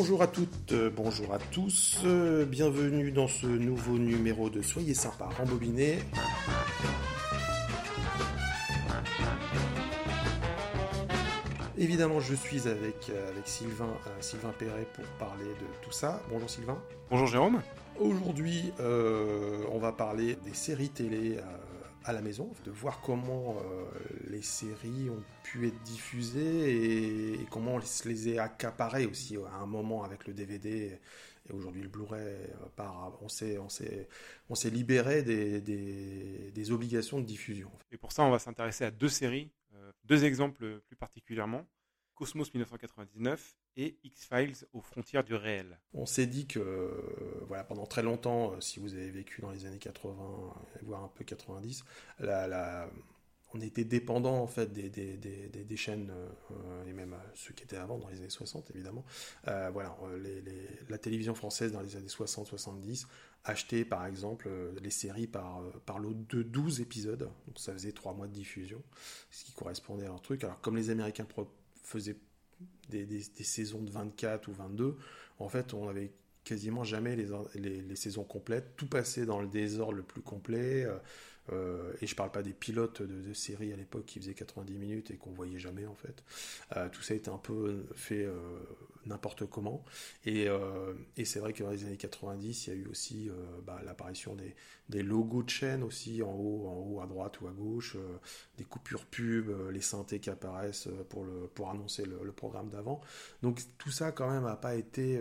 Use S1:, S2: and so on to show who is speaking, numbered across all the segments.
S1: Bonjour à toutes, euh, bonjour à tous, euh, bienvenue dans ce nouveau numéro de Soyez sympa, rembobiné. Évidemment, je suis avec, euh, avec Sylvain, Sylvain Perret pour parler de tout ça. Bonjour Sylvain.
S2: Bonjour Jérôme.
S1: Aujourd'hui, on va parler des séries télé à la maison, de voir comment euh, les séries ont pu être diffusées et, comment on les a accaparées aussi à un moment avec le DVD et aujourd'hui le Blu-ray euh, on s'est on s'est on s'est libéré des, des, obligations de diffusion.
S2: Et pour ça, on va s'intéresser à deux séries, euh, deux exemples plus particulièrement. Cosmos 1999 et X-Files aux frontières du réel.
S1: On s'est dit que euh, voilà, pendant très longtemps, euh, si vous avez vécu dans les années 80, voire un peu 90, on était dépendant en fait des, des, chaînes euh, et même ceux qui étaient avant dans les années 60 évidemment. voilà, la télévision française dans les années 60-70 achetait par exemple les séries par, par lot de 12 épisodes, donc ça faisait 3 mois de diffusion, ce qui correspondait à un truc. Alors comme les Américains faisait des, saisons de 24 ou 22, en fait, on avait quasiment jamais les, les, saisons complètes, tout passait dans le désordre le plus complet. Euh, et je parle pas des pilotes de, de séries à l'époque qui faisaient 90 minutes et qu'on voyait jamais en fait. Euh, tout ça a été un peu fait euh, n'importe comment. Et, c'est vrai que dans les années 90, il y a eu aussi bah, l'apparition des, logos de chaînes aussi en haut, en haut à droite ou à gauche, des coupures pub, les synthés qui apparaissent pour, pour annoncer le programme d'avant. Donc tout ça quand même n'a pas été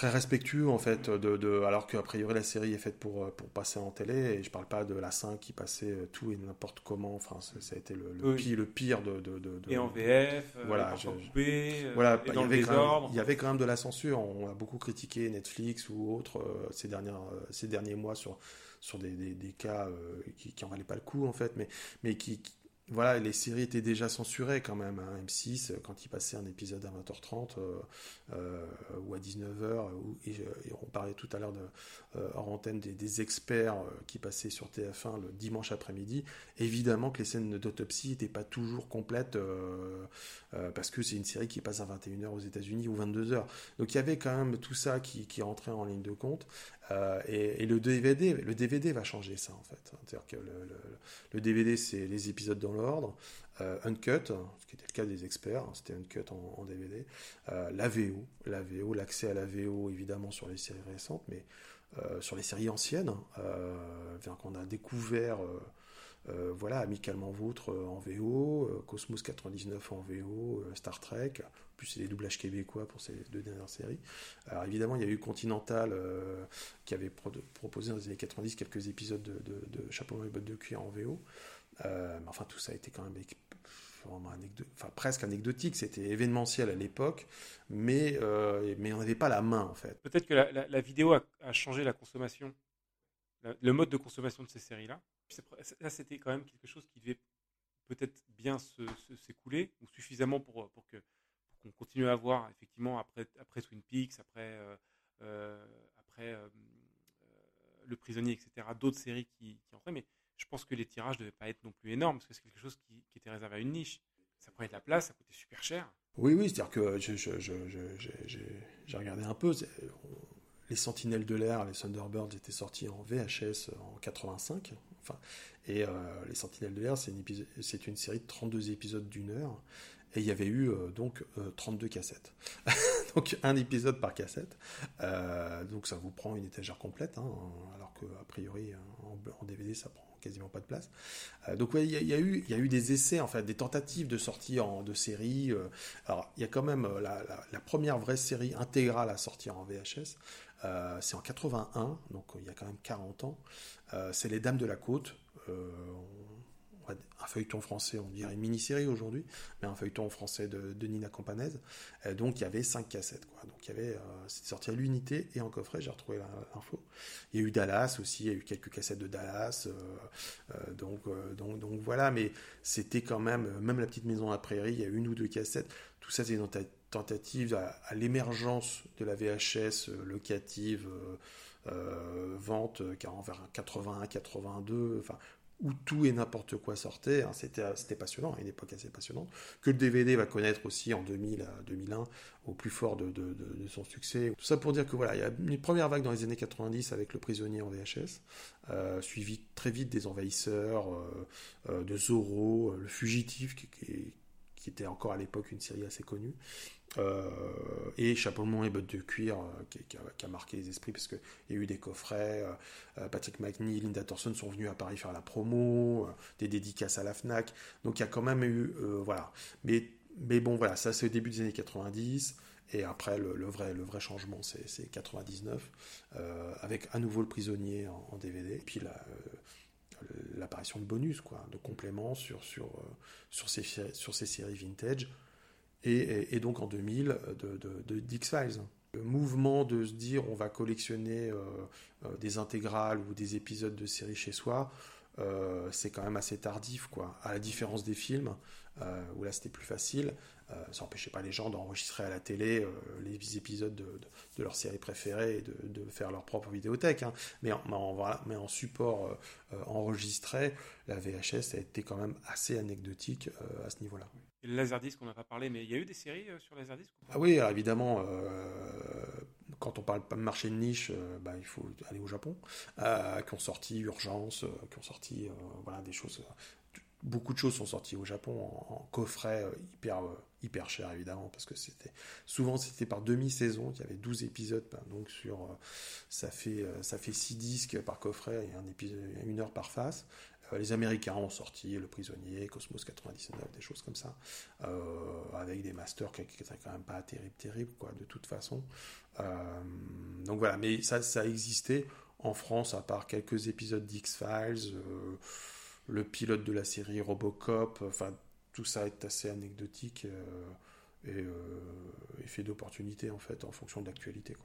S1: très respectueux en fait de, de alors qu'a priori la série est faite pour euh, pour passer en télé et je parle pas de la 5 qui passait euh, tout et n'importe comment. Enfin ça, a été le, le, pire, le pire de, de, de,
S2: et en VF
S1: euh, voilà
S2: coupé,
S1: voilà il y avait quand même, il y avait quand même de la censure. On a beaucoup critiqué Netflix ou autres ces dernières ces derniers mois sur sur des, des, des cas qui, qui en valaient pas le coup en fait mais mais qui voilà, les séries étaient déjà censurées quand même. Hein. M6, quand il passait un épisode à 20h30 euh, euh, ou à 19h, et, on parlait tout à l'heure euh, en antenne des, experts qui passaient sur TF1 le dimanche après-midi. Évidemment que les scènes d'autopsie n'étaient pas toujours complètes parce que c'est une série qui passe à 21h aux États-Unis ou 22h. Donc il y avait quand même tout ça qui, qui rentrait en ligne de compte. Euh, et, le DVD, le DVD va changer ça en fait. C'est-à-dire que le, DVD, c'est les épisodes dans l'ordre, euh, uncut, ce qui était le cas des experts, hein, c'était uncut en, en DVD, euh, la VO, la VO, l'accès à la VO évidemment sur les séries récentes, mais sur les séries anciennes, qu'on a découvert. voilà, Amicalement Vôtre en VO, Cosmos 99 en VO, Star Trek, plus c'est des doublages québécois pour ces deux dernières séries. Alors évidemment, il y a eu Continental euh, qui avait proposé dans les années 90 quelques épisodes de, de, Chapeau et bottes de cuir en VO. Euh, mais enfin, tout ça a été quand même enfin, presque anecdotique. C'était événementiel à l'époque, mais, euh, mais on n'avait pas la main en fait.
S2: Peut-être que la, vidéo a, changé la consommation, le mode de consommation de ces séries-là. Là, c'était quand même quelque chose qui devait peut-être bien s'écouler, ou suffisamment pour, qu'on continue à voir effectivement après, après Twin Peaks, après, euh, euh, après euh, Le Prisonnier, etc. D'autres séries qui, qui entraient, mais je pense que les tirages ne devaient pas être non plus énormes parce que c'est quelque chose qui, était réservé à une niche. Ça prenait de la place, ça coûtait super cher.
S1: Oui, oui, c'est-à-dire que j'ai regardé un peu. Les Sentinelles de l'air, les Thunderbirds étaient sortis en VHS en 85. Enfin, et les Sentinelles de l'air, c'est une, série de 32 épisodes d'une heure et il y avait eu euh, donc 32 euh, cassettes. donc un épisode par cassette. Euh, donc ça vous prend une étagère complète, hein, alors que a priori en, DVD ça prend quasiment pas de place. donc il y, a eu des essais en fait, des tentatives de sortie en de séries. alors il y a quand même la, première vraie série intégrale à sortir en VHS. c'est en 81, donc il y a quand même 40 ans. c'est Les Dames de la Côte un feuilleton français, on dirait une mini-série aujourd'hui, mais un feuilleton français de, Nina Campanaise. Euh, donc il y avait cinq cassettes, quoi. Donc il y avait, euh, c'était sorti à l'unité et en coffret, j'ai retrouvé l'info. Il y a eu Dallas aussi, il y a eu quelques cassettes de Dallas, euh, donc, donc, donc voilà, mais c'était quand même, même la petite maison à prairie, il y a une ou deux cassettes. Tout ça, c'est une tentative à, l'émergence de la VHS locative, vente vers 81, 82, enfin où tout et n'importe quoi sortait. Hein, c'était, passionnant, une époque assez passionnante, que le DVD va connaître aussi en 2000 à 2001, au plus fort de, de, son succès. Tout ça pour dire que voilà, il y a une première vague dans les années 90 avec Le Prisonnier en VHS, euh, suivi très vite des Envahisseurs, euh, euh, de Zorro, Le Fugitif, qui, qui, qui était encore à l'époque une série assez connue. Euh, et Chapeau et Bottes de Cuir, euh, qui, a, marqué les esprits parce qu'il y a eu des coffrets. Euh, Patrick McNee, Linda Thorson sont venus à Paris faire la promo, des dédicaces à la Fnac. Donc il y a quand même eu. voilà. Mais, mais bon, voilà, ça c'est au début des années 90. Et après, le, vrai, le vrai changement, c'est 99, avec à nouveau le prisonnier en, DVD. Et puis l'apparition de bonus, quoi, de compléments sur, sur, sur, ces, sur ces séries vintage et, donc en 2000 de, de, Dix-Files. Le mouvement de se dire on va collectionner euh, euh, des intégrales ou des épisodes de séries chez soi, euh, c'est quand même assez tardif, quoi. À la différence des films, où là c'était plus facile, ça n'empêchait pas les gens d'enregistrer à la télé les épisodes de, de, leur série préférée et de, faire leur propre vidéothèque. Hein. Mais, en, voilà, mais en support enregistré, la VHS a été quand même assez anecdotique à ce niveau-là.
S2: Et le Laserdisc, on n'a pas parlé, mais il y a eu des séries euh, sur Laserdisc
S1: Ah oui, évidemment. Euh, quand on parle de marché de niche, euh, bah, il faut aller au Japon, qui ont sorti Urgence, qui ont sorti voilà, des choses. Beaucoup de choses sont sorties au Japon en, coffret hyper, hyper cher, évidemment, parce que c'était souvent c'était par demi-saison. Il y avait 12 épisodes, ben, donc sur ça fait ça fait 6 disques par coffret et un épisode, une heure par face. Euh, les Américains ont sorti Le Prisonnier, Cosmos 99, des choses comme ça, euh, avec des masters qui n'étaient quand même pas terribles, terribles, quoi, de toute façon. Euh, donc voilà, mais ça, ça existait en France, à part quelques épisodes d'X-Files, le pilote de la série Robocop, enfin, tout ça est assez anecdotique et, fait d'opportunités, en fait, en fonction de l'actualité.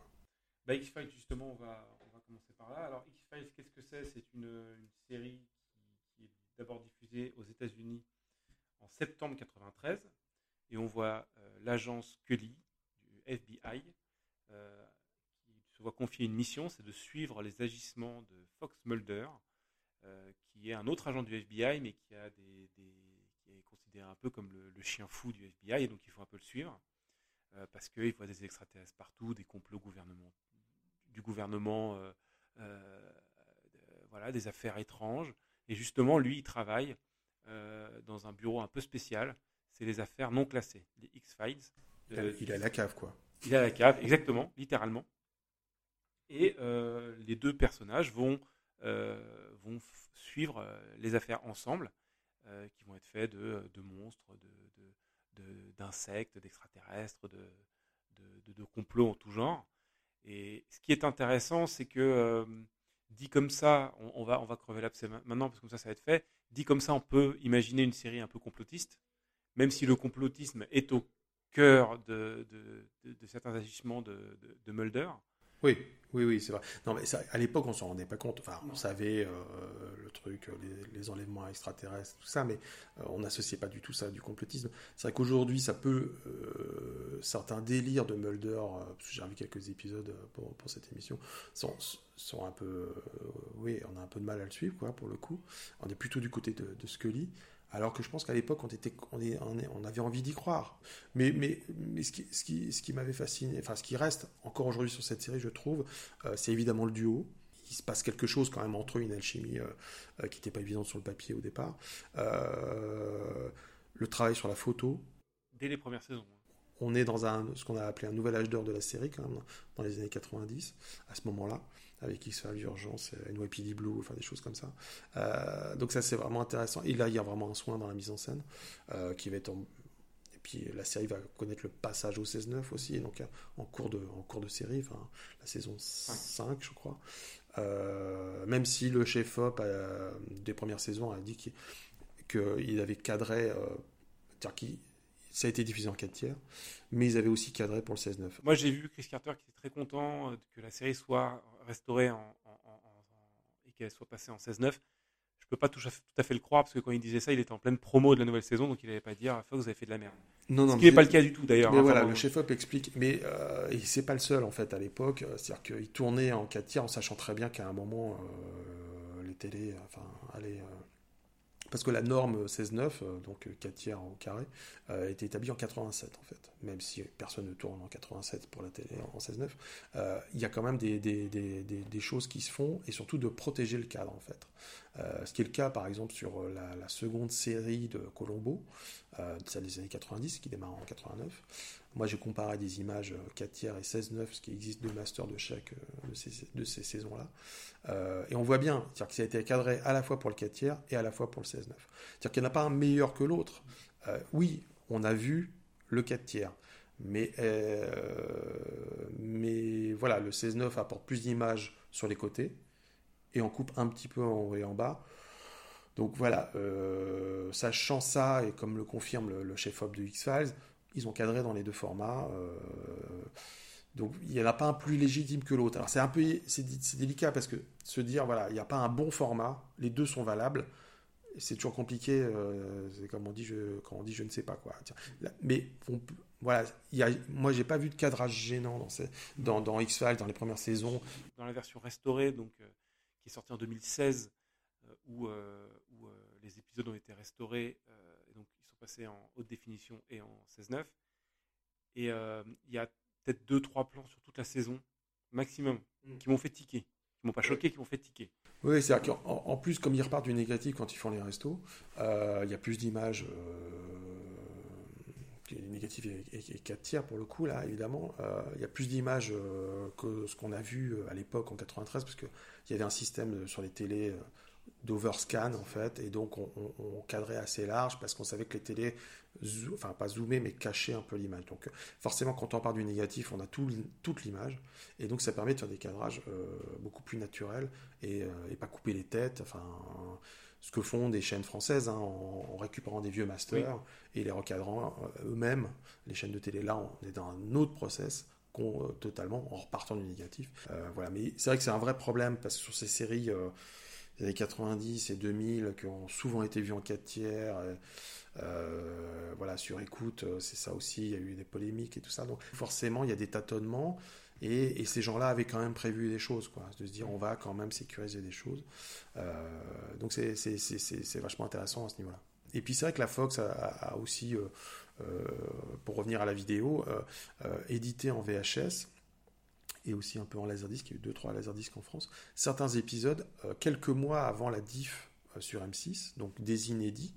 S2: Bah, X-Files, justement, on va, on va commencer par là. Alors, X-Files, qu'est-ce que c'est? C'est une, série d'abord diffusé aux États-Unis en septembre 93, et on voit euh, l'agence Scully du FBI euh, qui se voit confier une mission, c'est de suivre les agissements de Fox Mulder, euh, qui est un autre agent du FBI, mais qui a des, qui est considéré un peu comme le, chien fou du FBI, et donc il faut un peu le suivre parce qu'il voit des extraterrestres partout, des complots gouvernement, du gouvernement, voilà, des affaires étranges. Et justement, lui, il travaille euh, dans un bureau un peu spécial. C'est les affaires non classées, les X-Files.
S1: il a la cave, quoi.
S2: Il a la cave, exactement, littéralement. Et euh, les deux personnages vont, euh, vont suivre les affaires ensemble, qui vont être faits de, de monstres, d'insectes, de, d'extraterrestres, de, de, complots en tout genre. Et ce qui est intéressant, c'est que dit comme ça, on, va, on va crever l'abcès maintenant parce que comme ça, ça va être fait. Dit comme ça, on peut imaginer une série un peu complotiste, même si le complotisme est au cœur de, certains agissements de, Mulder.
S1: Oui, oui, oui, c'est vrai. Non, mais à l'époque, on s'en rendait pas compte. Enfin, on savait euh, le truc, les, enlèvements extraterrestres, tout ça, mais euh, on n'associait pas du tout ça du complotisme. C'est vrai qu'aujourd'hui, ça peut euh, certains délires de Mulder, parce que j'ai vu quelques épisodes pour, cette émission, sont, un peu, oui, on a un peu de mal à le suivre, quoi, pour le coup. On est plutôt du côté de Scully. Alors que je pense qu'à l'époque, on, était, on, on, avait envie d'y croire. Mais, mais, mais ce qui, ce qui, ce qui m'avait fasciné, enfin ce qui reste encore aujourd'hui sur cette série, je trouve, euh, c'est évidemment le duo. Il se passe quelque chose quand même entre eux, une alchimie euh, euh, qui n'était pas évidente sur le papier au départ. le travail sur la photo.
S2: Dès les premières saisons.
S1: On est dans un, ce qu'on a appelé un nouvel âge d'or de la série, quand même, dans les années 90, à ce moment-là avec X-Files Urgence, NYPD Blue, enfin des choses comme ça. Euh, donc ça c'est vraiment intéressant. Et là il y a vraiment un soin dans la mise en scène euh, qui va être Et puis la série va connaître le passage au 16-9 aussi, donc euh, en cours de, en cours de série, enfin la saison 5 je crois. même si le chef-op des premières saisons a dit qu'il avait cadré, c'est-à-dire qu'il ça a été diffusé en 4 tiers, mais ils avaient aussi cadré pour le 16-9.
S2: Moi, j'ai vu Chris Carter qui était très content euh, que la série soit restaurée en, et qu'elle soit passée en 16-9. Je peux pas tout, à fait le croire parce que quand il disait ça, il était en pleine promo de la nouvelle saison, donc il n'allait pas dire Fox, vous avez fait de la merde.
S1: Non, non,
S2: Ce qui n'est pas le cas du tout d'ailleurs.
S1: Mais hein, voilà, le chef-op explique. Mais euh, c'est pas le seul en fait à l'époque. C'est-à-dire qu'il tournait en 4 tiers en sachant très bien qu'à un moment, euh, les télés, enfin, allaient parce que la norme 16-9, euh, donc 4 tiers au carré, euh, était établie en 87 en fait. Même si personne ne tourne en 87 pour la télé en 16-9, euh, il y a quand même des, choses qui se font et surtout de protéger le cadre en fait. ce qui est le cas par exemple sur la, seconde série de Colombo, celle des années 90 qui démarre en 89. Moi, j'ai comparé des images 4 tiers et 16-9, ce qui existe de master de chaque de ces, de ces saisons-là. Euh, et on voit bien, c'est-à-dire que ça a été cadré à la fois pour le 4 tiers et à la fois pour le 16-9. C'est-à-dire qu'il n'y en a pas un meilleur que l'autre. Euh, oui, on a vu le 4 tiers. Mais, euh, mais voilà, le 16-9 apporte plus d'images sur les côtés et on coupe un petit peu en haut et en bas. Donc voilà, sachant ça, et comme le confirme le, chef-op de X-Files, ils ont cadré dans les deux formats. Donc il n'y en a pas un plus légitime que l'autre. Alors c'est un peu c'est délicat parce que se dire voilà il n'y a pas un bon format, les deux sont valables. C'est toujours compliqué. Euh, c'est comme on dit je quand on dit je ne sais pas quoi. mais voilà il y a, moi j'ai pas vu de cadrage gênant dans, dans, dans X Files dans les premières saisons.
S2: Dans la version restaurée donc euh, qui est sortie en 2016 euh, où, où les épisodes ont été restaurés passés en haute définition et en 16:9 et il y a peut-être deux, trois plans sur toute la saison, maximum, mm. qui m'ont fait tiquer. Qui m'ont pas choqué, qui m'ont fait tiquer.
S1: Oui, c'est-à-dire qu'en plus, comme ils repartent du négatif quand ils font les restos, euh, il y a plus d'images. Euh, négatif et, 4 tiers pour le coup, là, évidemment. Euh, il y a plus d'images euh, que ce qu'on a vu à l'époque en 93, parce qu'il y avait un système sur les télés d'overscan en fait, et donc on, cadrait assez large parce qu'on savait que les télés, enfin pas zoomer mais cachaient un peu l'image. Donc forcément quand on part du négatif, on a tout, toute l'image, et donc ça permet de faire des cadrages euh, beaucoup plus naturels euh, et, pas couper les têtes. Enfin, ce que font des chaînes françaises hein, en, récupérant des vieux masters et les recadrant euh, eux-mêmes. Les chaînes de télé là, on est dans un autre process totalement en repartant du négatif. voilà, mais c'est vrai que c'est un vrai problème parce que sur ces séries années 90 et 2000 qui ont souvent été vus en 4 tiers. Euh, voilà, sur écoute, euh, c'est ça aussi, il y a eu des polémiques et tout ça. Donc forcément, il y a des tâtonnements. Et, ces gens-là avaient quand même prévu des choses, quoi, de se dire on va quand même sécuriser des choses. Euh, donc c'est vachement intéressant à ce niveau-là. Et puis c'est vrai que la Fox a, aussi, pour revenir à la vidéo, édité en VHS et aussi un peu en laserdisc, il y a eu 2-3 laserdiscs en France, certains épisodes euh, quelques mois avant la diff euh, sur M6, donc des inédits.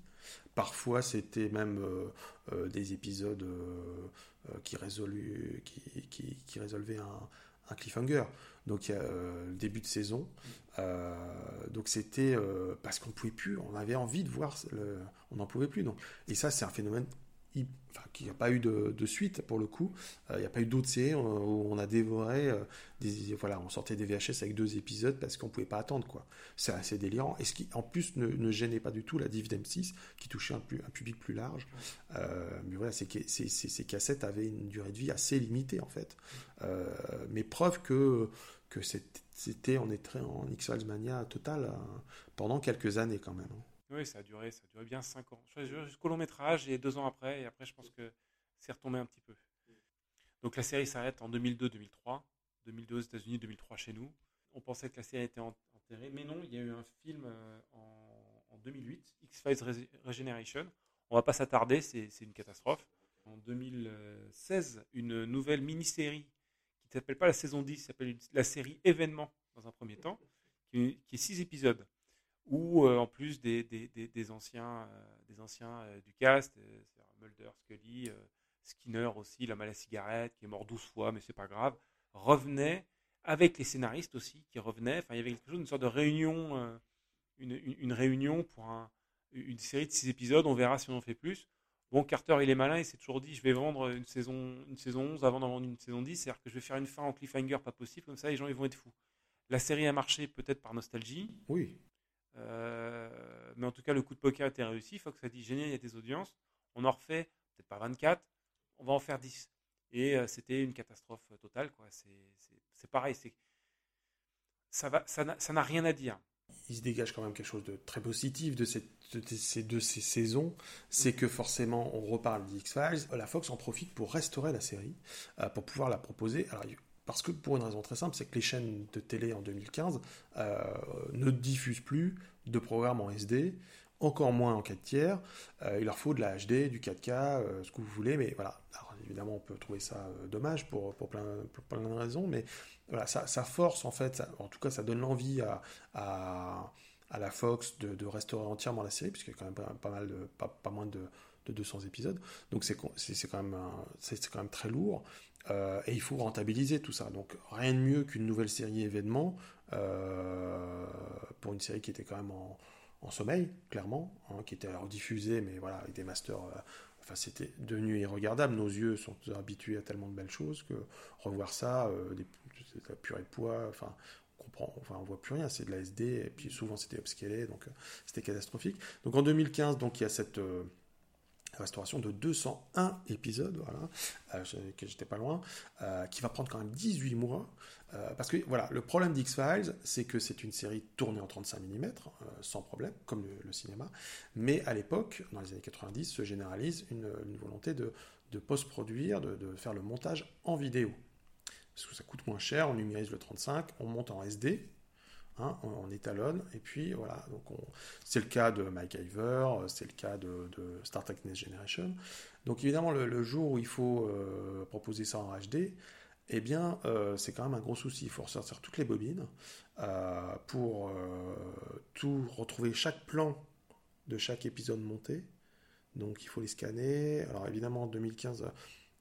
S1: Parfois, c'était même euh, des épisodes qui, qui, résolvaient un, cliffhanger. Donc, il le début de saison. donc, c'était parce qu'on pouvait plus, on avait envie de voir, on n'en pouvait plus. Donc, et ça, c'est un phénomène enfin, qu'il n'y a pas eu de, suite pour le coup. Euh, il n'y a pas eu d'autres séries où on a dévoré euh, voilà, on sortait des VHS avec deux épisodes parce qu'on pouvait pas attendre quoi. C'est assez délirant et ce qui en plus ne, gênait pas du tout la div d'M6 qui touchait un, public plus large. Euh, mais voilà, c'est que ces, cassettes avaient une durée de vie assez limitée en fait. mais preuve que c'était on est en X-Files mania total pendant quelques années quand même.
S2: Oui, ça a duré, ça a bien 5 ans. Jusqu'au long métrage et deux ans après, et après je pense que c'est retombé un petit peu. Donc la série s'arrête en 2002-2003, 2002 aux États-Unis, 2003 chez nous. On pensait que la série était enterrée, mais non, il y a eu un film euh, en, 2008, X-Files Regeneration. On va pas s'attarder, c'est une catastrophe. En 2016, une nouvelle mini-série qui ne s'appelle pas la saison 10, s'appelle la série Événement dans un premier temps, qui, qui est 6 épisodes ou euh, en plus des, des, des, anciens, des anciens euh, euh, du cast, Mulder, Scully, Skinner aussi, l'homme à cigarette, qui est mort 12 fois, mais c'est pas grave, revenaient avec les scénaristes aussi qui revenaient. Enfin, il y avait quelque chose, une sorte de réunion, une, une, réunion pour un, une série de 6 épisodes. On verra si on en fait plus. Bon, Carter, il est malin, il s'est toujours dit je vais vendre une saison, une saison 11 avant d'en vendre une saison 10. C'est-à-dire que je vais faire une fin en cliffhanger, pas possible, comme ça les gens ils vont être fous. La série a marché peut-être par nostalgie.
S1: Oui.
S2: Euh, mais en tout cas, le coup de poker était réussi. Fox a dit génial, il y a des audiences. On en refait, peut-être pas 24, on va en faire 10. Et euh, c'était une catastrophe totale. Quoi. C'est, pareil, ça, n'a, rien à dire.
S1: Il se dégage quand même quelque chose de très positif de, ces, deux ces saisons. C'est que forcément, on reparle d'X-Files. La Fox en profite pour restaurer la série, euh, pour pouvoir la proposer. Alors, parce que pour une raison très simple, c'est que les chaînes de télé en 2015 euh, ne diffusent plus de programmes en SD encore moins en 4 tiers. il leur faut de la HD, du 4K, ce que vous voulez, mais voilà. Alors, évidemment, on peut trouver ça dommage pour, pour, plein, plein de raisons, mais voilà, ça, force en fait, en tout cas, ça donne l'envie à, à, la Fox de, restaurer entièrement la série, puisqu'il y a quand même pas, mal de, pas moins de, de 200 épisodes. Donc c'est quand, même quand même très lourd. Euh, et il faut rentabiliser tout ça. Donc rien de mieux qu'une nouvelle série événement euh, pour une série qui était quand même en, sommeil, clairement, hein, qui était alors diffusée, mais voilà, avec des masters. Euh, enfin, c'était devenu irregardable. Nos yeux sont habitués à tellement de belles choses que revoir ça, des, la purée de poids, enfin, on comprend, enfin, on voit plus rien. C'est de la SD, et puis souvent c'était upscalé, donc c'était catastrophique. Donc en 2015, donc il y a cette restauration de 201 épisodes, voilà, euh, que j'étais pas loin, euh, qui va prendre quand même 18 mois. Euh, parce que voilà, le problème d'X-Files, c'est que c'est une série tournée en 35 mm, sans problème, comme le, cinéma. Mais à l'époque, dans les années 90, se généralise une, volonté de, post-produire, de, de, faire le montage en vidéo. Parce que ça coûte moins cher, on numérise le 35, on monte en SD, Hein, on, étalonne, et puis voilà, donc c'est le cas de Mike Iver, c'est le cas de, Star Trek Next Generation. Donc évidemment, le, jour où il faut euh, proposer ça en HD, eh bien, euh, c'est quand même un gros souci. Il faut ressortir toutes les bobines euh, pour tout retrouver chaque plan de chaque épisode monté. Donc il faut les scanner. Alors évidemment, en 2015,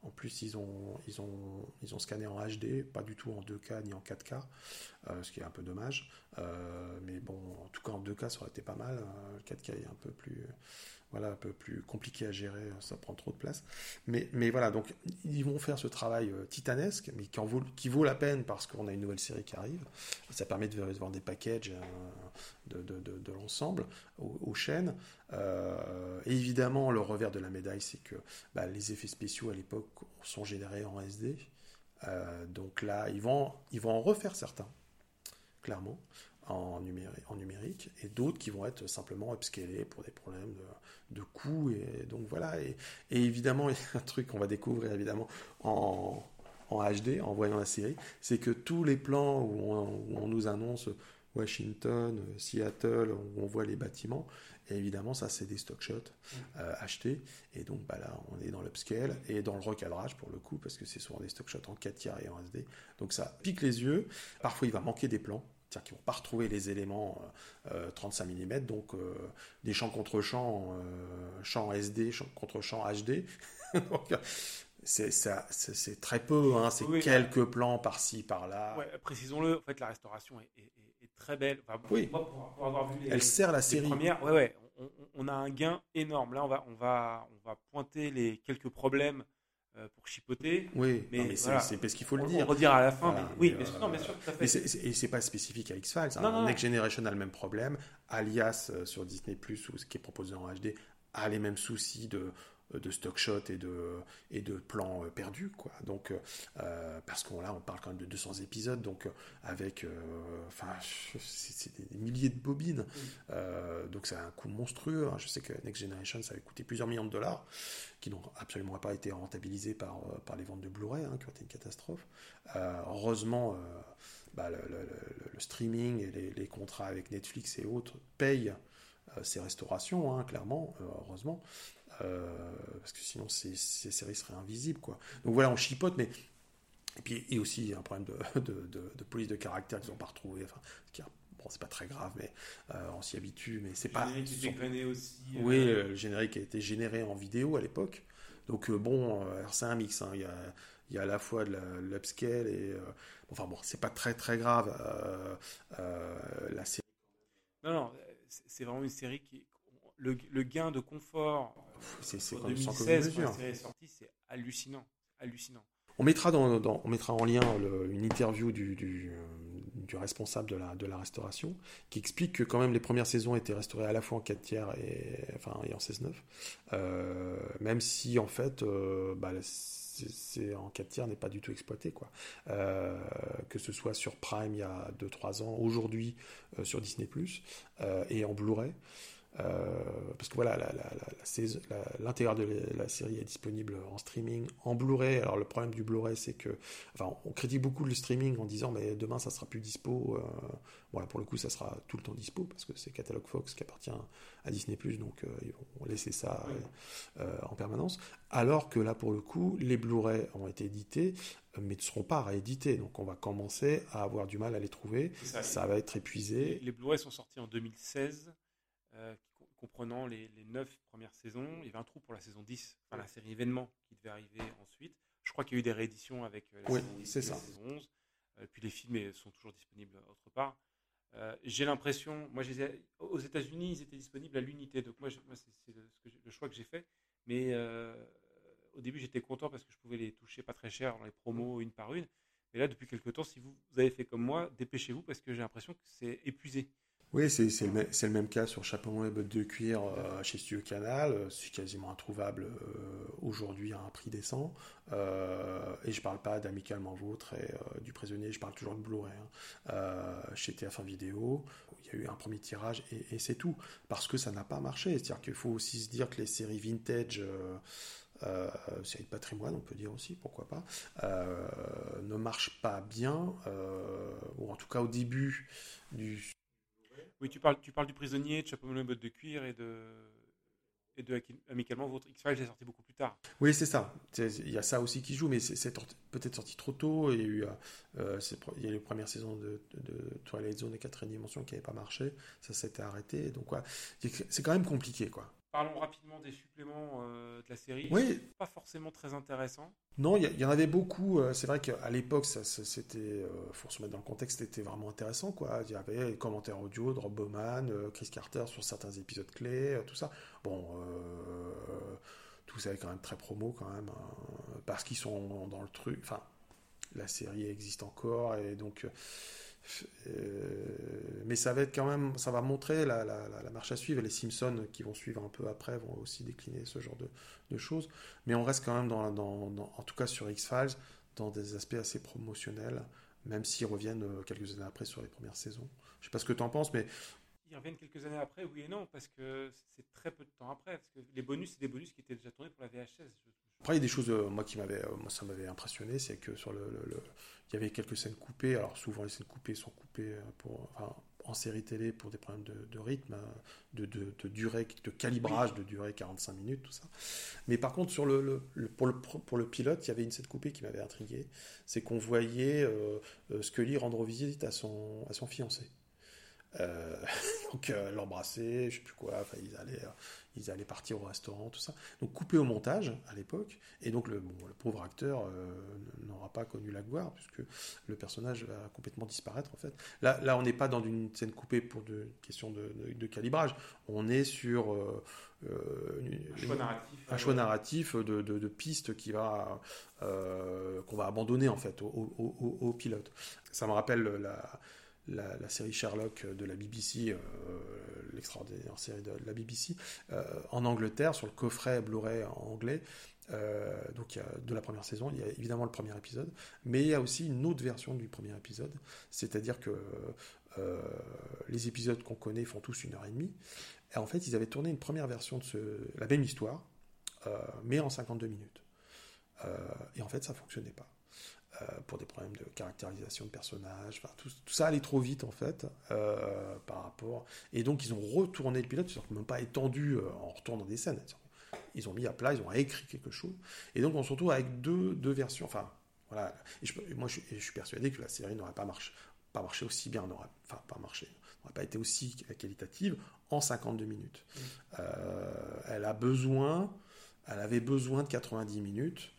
S1: en plus, ils ont, ils, ont, ils ont scanné en HD, pas du tout en 2K ni en 4K, euh, ce qui est un peu dommage. Euh, mais bon, en tout cas, en 2K, ça aurait été pas mal. Hein. Le 4K est un peu plus, voilà, un peu plus compliqué à gérer, ça prend trop de place. Mais, mais voilà, donc ils vont faire ce travail euh, titanesque, mais qui, en vaut, qui vaut la peine parce qu'on a une nouvelle série qui arrive. Ça permet de voir des packages de, de, de, l'ensemble aux, chaînes. et évidemment, le revers de la médaille, c'est que bah, les effets spéciaux à l'époque sont générés en SD. donc là, ils vont, ils vont en refaire certains clairement, en, en numérique, et d'autres qui vont être simplement upscalés pour des problèmes de, de coût. Et donc voilà. Et, évidemment, il y a un truc qu'on va découvrir évidemment en, en, HD, en voyant la série, c'est que tous les plans où on, nous annonce Washington, Seattle, où on voit les bâtiments, et évidemment, ça, c'est des stock shots mm. euh, achetés. Et donc, bah, là, on est dans l'upscale et dans le recadrage pour le coup, parce que c'est souvent des stock shots en 4 tiers et en SD. Donc, ça pique les yeux. Parfois, il va manquer des plans c'est-à-dire qu'ils vont pas retrouver les éléments 35 euh, mm, donc euh, des champs contre champs, euh, champs SD, champs contre champs HD. c'est très peu, hein, c'est quelques plans par-ci, par-là.
S2: précisons-le, en fait, la restauration est, très belle.
S1: oui. Elle sert la série.
S2: Première, ouais, ouais, on, a un gain énorme. Là, on va, on va, on va pointer les quelques problèmes euh, pour chipoter.
S1: Oui, mais, c'est parce qu'il faut le dire.
S2: On redire à la fin, mais oui, bien sûr, non, bien sûr, tout à fait.
S1: Et c'est pas spécifique à X-Files. Hein. Next Generation a le même problème. Alias euh, sur Disney Plus, ou ce qui est proposé en HD, a les mêmes soucis de euh, de stock shot et de, et de plans euh, perdus, quoi. Donc, euh, parce qu'on là, on parle quand même de 200 épisodes, donc avec, enfin, c'est des milliers de bobines, mm. donc c'est un coût monstrueux. Hein. Je sais que Next Generation, ça avait coûté plusieurs millions de dollars, qui n'ont absolument pas été rentabilisés par, par les ventes de Blu-ray, hein, qui ont été une catastrophe. heureusement, bah, le, streaming et les, les, contrats avec Netflix et autres payent ces restaurations, hein, clairement, heureusement. Euh, parce que sinon ces, séries seraient invisibles. Quoi. Donc voilà, on chipote, mais. Et puis, il y a aussi un problème de, de, police de caractère qu'ils n'ont pas retrouvé. Enfin, bon, c'est pas très grave, mais euh, on s'y habitue. Mais c'est pas.
S2: aussi.
S1: Euh, oui, le générique a été généré en vidéo à l'époque. Donc bon, c'est un mix. Hein. Il, y a, il y a à la fois de l'upscale et. enfin bon, c'est pas très très grave. la série.
S2: Non, non, c'est vraiment une série qui, le, gain de confort
S1: c'est, c'est 2016 quand
S2: est sortie, c'est hallucinant, hallucinant.
S1: On mettra, dans, on mettra en lien une interview du, du, du, responsable de la, de la restauration qui explique que quand même les premières saisons étaient restaurées à la fois en 4 tiers et, enfin, et en 16-9. Euh, même si en fait euh, bah, c'est, en 4 tiers n'est pas du tout exploité. Quoi. Euh, que ce soit sur Prime il y a 2-3 ans, aujourd'hui sur Disney ⁇ et en Blu-ray. Euh, parce que voilà, l'intérieur de la, série est disponible en streaming, en Blu-ray. Alors le problème du Blu-ray, c'est que, enfin, on critique beaucoup le streaming en disant, mais demain ça sera plus dispo. voilà, pour le coup, ça sera tout le temps dispo parce que c'est catalogue Fox qui appartient à Disney+, donc ils vont laisser ça en permanence. Alors que là, pour le coup, les Blu-ray ont été édités mais ne seront pas réédités. Donc on va commencer à avoir du mal à les trouver. Ça, va être épuisé.
S2: Les, Blu-ray sont sortis en 2016, euh, comprenant les, les 9 premières saisons. Il y avait un trou pour la saison 10, enfin la série événement qui devait arriver ensuite. Je crois qu'il y a eu des rééditions avec euh, la, saison, la saison 11. Euh, puis les films sont toujours disponibles autre part. j'ai l'impression, moi, aux États-Unis, ils étaient disponibles à l'unité. Donc moi, c'est le choix que j'ai fait. Mais au début, j'étais content parce que je pouvais les toucher pas très cher dans les promos une par une. Mais là, depuis quelques temps, si vous, avez fait comme moi, dépêchez-vous parce que j'ai l'impression que c'est épuisé.
S1: Oui, c'est le, le, même cas sur Chapeau et bottes de cuir euh, chez Studio Canal. Euh, c'est quasiment introuvable euh, aujourd'hui à un prix décent. et je parle pas d'Amicalement Vôtre et du Prisonnier, je parle toujours de Blu-ray. Hein. chez TF1 Vidéo, il y a eu un premier tirage et, c'est tout. Parce que ça n'a pas marché. C'est-à-dire qu'il faut aussi se dire que les séries vintage euh, série de patrimoine, on peut dire aussi, pourquoi pas, ne marche pas bien, ou en tout cas au début du.
S2: Oui, tu parles, tu parles du prisonnier, de Chapeau botte de cuir et de et de amicalement votre X-Files est sorti beaucoup plus tard.
S1: Oui, c'est ça. Il y a ça aussi qui joue, mais c'est peut-être sorti trop tôt. Il y a eu, euh, il y a eu les premières saisons de, Twilight Zone et 4 dimension qui n'avaient pas marché. Ça s'était arrêté. Donc, ouais, c'est quand même compliqué, quoi.
S2: Parlons rapidement des suppléments euh, de la série.
S1: Oui.
S2: Pas forcément très intéressant.
S1: Non, il y, en avait beaucoup. Euh, c'est vrai qu'à l'époque, ça, c'était, euh, faut se mettre dans le contexte, c'était vraiment intéressant, quoi. Il y avait les commentaires audio de Rob Bowman, Chris Carter sur certains épisodes clés, tout ça. Bon, tout ça est quand même très promo, quand même, hein, parce qu'ils sont dans le truc. Enfin, la série existe encore, et donc euh, mais ça va être quand même, ça va montrer la, marche à suivre. Les Simpsons qui vont suivre un peu après vont aussi décliner ce genre de, choses. Mais on reste quand même dans, en tout cas sur X-Files, dans des aspects assez promotionnels, même s'ils reviennent euh, quelques années après sur les premières saisons. Je sais pas ce que tu en penses, mais
S2: ils reviennent quelques années après, oui et non, parce que c'est très peu de temps après. Parce que les bonus, c'est des bonus qui étaient déjà tournés pour la VHS.
S1: Après, il y a des choses, euh, moi, qui m'avaient, moi, ça m'avait impressionné, c'est que sur le, il y avait quelques scènes coupées. Alors souvent les scènes coupées sont coupées euh, pour, en série télé pour des problèmes de, rythme, euh, de, durée, de calibrage, de durée 45 minutes, tout ça. Mais par contre, sur le, pour, le, pilote, il y avait une scène coupée qui m'avait intrigué. C'est qu'on voyait euh, Scully rendre visite à son, à son fiancé. donc l'embrasser, je sais plus quoi, ils allaient, ils allaient partir au restaurant, tout ça. Donc coupé au montage à l'époque, et donc le, le pauvre acteur euh, n'aura pas connu la gloire, puisque le personnage va complètement disparaître en fait. Là, là on n'est pas dans une scène coupée pour de question de, de, calibrage, on est sur euh,
S2: euh,
S1: un choix narratif, de, de, pistes qui va qu'on va abandonner en fait au, au, au, pilote. Ça me rappelle la la, série Sherlock de la BBC, euh, l'extraordinaire série de, la BBC, euh, en Angleterre, sur le coffret Blu-ray anglais. Euh, donc de la première saison, il y a évidemment le premier épisode, mais il y a aussi une autre version du premier épisode, c'est-à-dire que les épisodes qu'on connaît font tous une heure et demie. Et en fait, ils avaient tourné une première version de ce, la même histoire, mais en 52 minutes. et en fait, ça fonctionnait pas. Euh, pour des problèmes de caractérisation de personnages. Enfin, tout, ça allait trop vite en fait euh, par rapport. Et donc ils ont retourné le pilote, même pas étendu euh, en retournant des scènes. Ils ont mis à plat, ils ont écrit quelque chose. Et donc on se retrouve avec deux, deux versions. Enfin voilà. Et moi je, suis persuadé que la série n'aurait pas marché, pas marché aussi bien, n'aurait enfin pas marché, n'aurait pas été aussi qualitative en 52 minutes. Mmh. elle a besoin, elle avait besoin de 90 minutes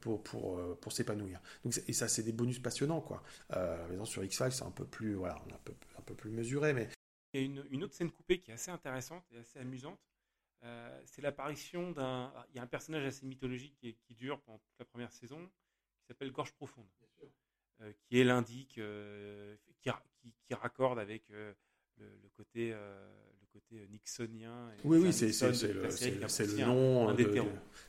S1: pour, pour, euh, pour s'épanouir. Donc, et ça, c'est des bonus passionnants, quoi. Euh, sur X-Files, c'est un peu plus, voilà, un peu, un peu plus mesuré, mais...
S2: Il y a une, une, autre scène coupée qui est assez intéressante et assez amusante. Euh, c'est l'apparition d'un... Il y a un personnage assez mythologique qui, qui, dure pendant toute la première saison, qui s'appelle Gorge Profonde, qui est l'indique, qui, qui, qui, raccorde avec le, le, côté côté euh, nixonien.
S1: oui, oui, c'est le, nom,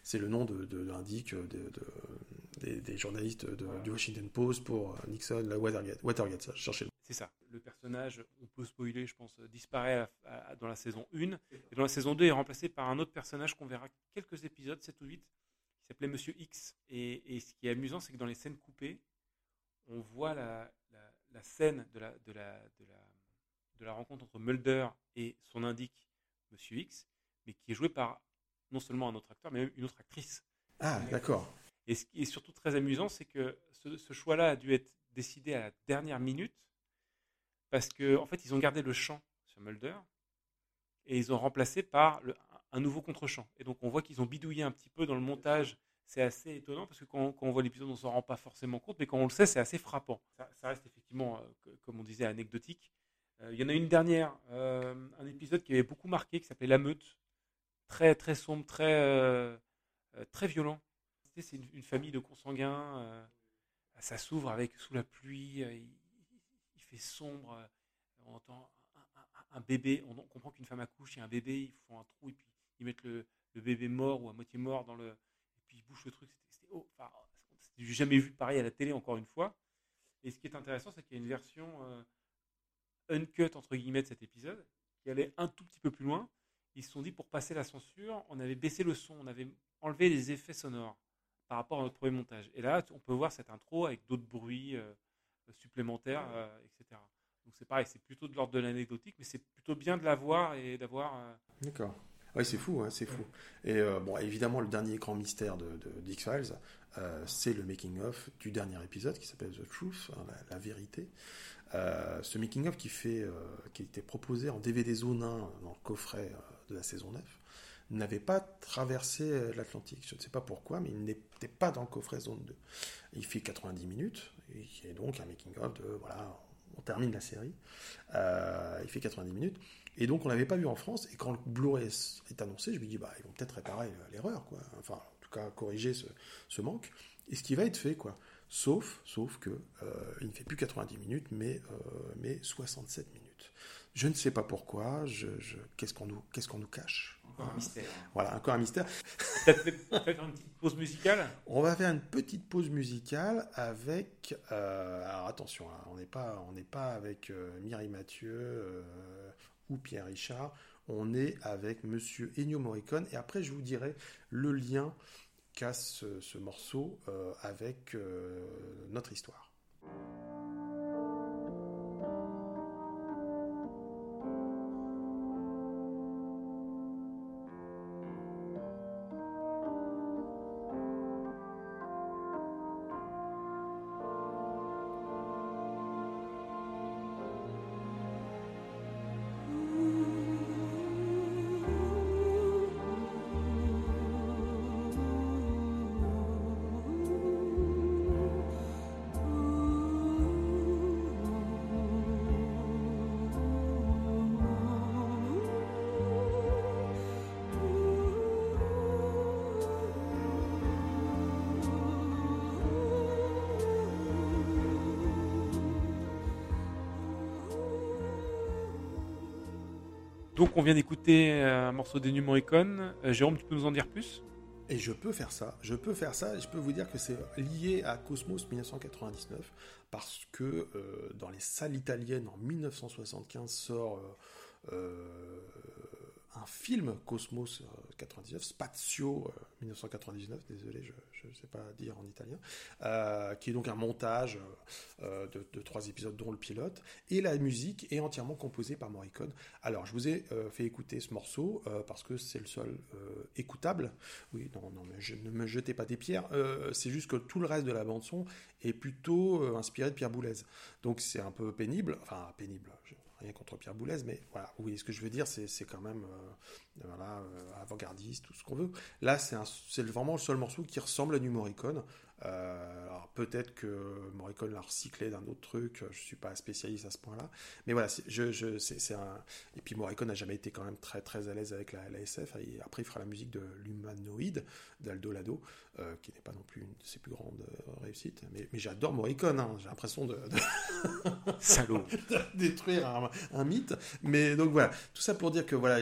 S1: c'est le nom de, de l'indique de, des, journalistes du Washington Post pour euh, Nixon, la Watergate. Watergate ça, cherchez
S2: C'est ça. Le personnage, on peut spoiler, je pense, disparaît dans la saison 1. Et dans la saison 2, il est remplacé par un autre personnage qu'on verra quelques épisodes, 7 ou 8, qui s'appelait Monsieur X. Et, ce qui est amusant, c'est que dans les scènes coupées, on voit la, scène de la, de, la, de, la, de la rencontre entre Mulder et son indique, Monsieur X, mais qui est joué par non seulement un autre acteur, mais même une autre actrice.
S1: Ah, d'accord.
S2: Et ce qui est surtout très amusant, c'est que ce, choix-là a dû être décidé à la dernière minute, parce qu'en en fait, ils ont gardé le chant sur Mulder, et ils ont remplacé par un nouveau contre-champ. Et donc, on voit qu'ils ont bidouillé un petit peu dans le montage. C'est assez étonnant, parce que quand, on voit l'épisode, on ne s'en rend pas forcément compte, mais quand on le sait, c'est assez frappant. Ça, reste effectivement, euh, comme on disait, anecdotique. Euh, il y en a une dernière, euh, un épisode qui avait beaucoup marqué, qui s'appelait La Meute. Très, très sombre, très, très violent c'est une, famille de consanguins. Euh, ça s'ouvre avec sous la pluie, euh, il, fait sombre. Euh, on entend un, bébé. On, comprend qu'une femme accouche, il y a un bébé, ils font un trou et puis ils mettent le, bébé mort ou à moitié mort dans le. Et puis ils bouchent le truc. C'était oh, enfin, jamais vu pareil à la télé encore une fois. Et ce qui est intéressant, c'est qu'il y a une version uncut entre guillemets de cet épisode qui allait un tout petit peu plus loin. Ils se sont dit pour passer la censure, on avait baissé le son, on avait enlevé les effets sonores par rapport à notre premier montage. Et là, on peut voir cette intro avec d'autres bruits euh, supplémentaires, euh, etc. Donc c'est pareil, c'est plutôt de l'ordre de l'anecdotique, mais c'est plutôt bien de la voir et d'avoir. Euh,
S1: D'accord. Oui, c'est fou, hein, c'est fou. Et bon, évidemment, le dernier grand mystère de, de d'X-Files, c'est le making-of du dernier épisode qui s'appelle The Truth, hein, la, vérité. Ce making-of qui, fait, qui été proposé en DVD zone 1 dans le coffret de la saison 9 n'avait pas traversé euh, l'Atlantique. Je ne sais pas pourquoi, mais il n'était pas dans le coffret zone 2. Il fait 90 minutes, et donc un making-of de, voilà, on termine la série. Euh, il fait 90 minutes. Et donc on l'avait pas vu en France, et quand le Blu-ray est annoncé, je me dis, bah, ils vont peut-être réparer l'erreur, quoi. Enfin, en tout cas, corriger ce, manque. Et ce qui va être fait, quoi. Sauf, sauf que euh, il ne fait plus 90 minutes, mais, mais 67 minutes. Je ne sais pas pourquoi. Je, qu'est-ce qu'on nous, qu'est-ce qu'on nous cache?
S2: Encore un mystère.
S1: Voilà, encore un mystère.
S2: Peut-être faire une petite pause musicale?
S1: On va faire une petite pause musicale avec. Euh, alors attention, hein, on n'est pas, on n'est pas avec euh, Mireille Mathieu euh, ou Pierre Richard. On est avec Monsieur Ennio Morricone. Et après, je vous dirai le lien qu'a ce morceau avec notre histoire.
S2: On vient d'écouter euh, un morceau des Morricone. Euh, Jérôme, tu peux nous en dire plus?
S1: Et je peux faire ça, je peux faire ça, je peux vous dire que c'est lié à Cosmos 1999, parce que euh, dans les salles italiennes en 1975 sort film Cosmos 99, Spazio 1999, désolé, je ne sais pas dire en italien, euh, qui est donc un montage euh, de, trois épisodes dont le pilote, et la musique est entièrement composée par Morricone. Alors, je vous ai euh, fait écouter ce morceau parce que c'est le seul écoutable. Oui, non, non, mais je, ne me jetez pas des pierres. c'est juste que tout le reste de la bande son est plutôt inspiré de Pierre Boulez. Donc c'est un peu pénible, enfin pénible rien contre Pierre Boulez, mais voilà, oui, ce que je veux dire, c'est quand même euh, euh, avant-gardiste, tout ce qu'on veut. Là, c'est vraiment le seul morceau qui ressemble à du Morricone. Euh, alors peut-être que Morricone l'a recyclé d'un autre truc, je suis pas spécialiste à ce point-là, mais voilà, je, je, c'est un... Et puis Morricone n'a jamais été quand même très très à l'aise avec la, SF, et après il fera la musique de l'humanoïde d'Aldo Lado, euh, qui n'est pas non plus une de ses plus grandes euh, réussites, mais, mais j'adore Morricone, hein. j'ai l'impression de, de... détruire un, mythe, mais donc voilà, tout ça pour dire que voilà,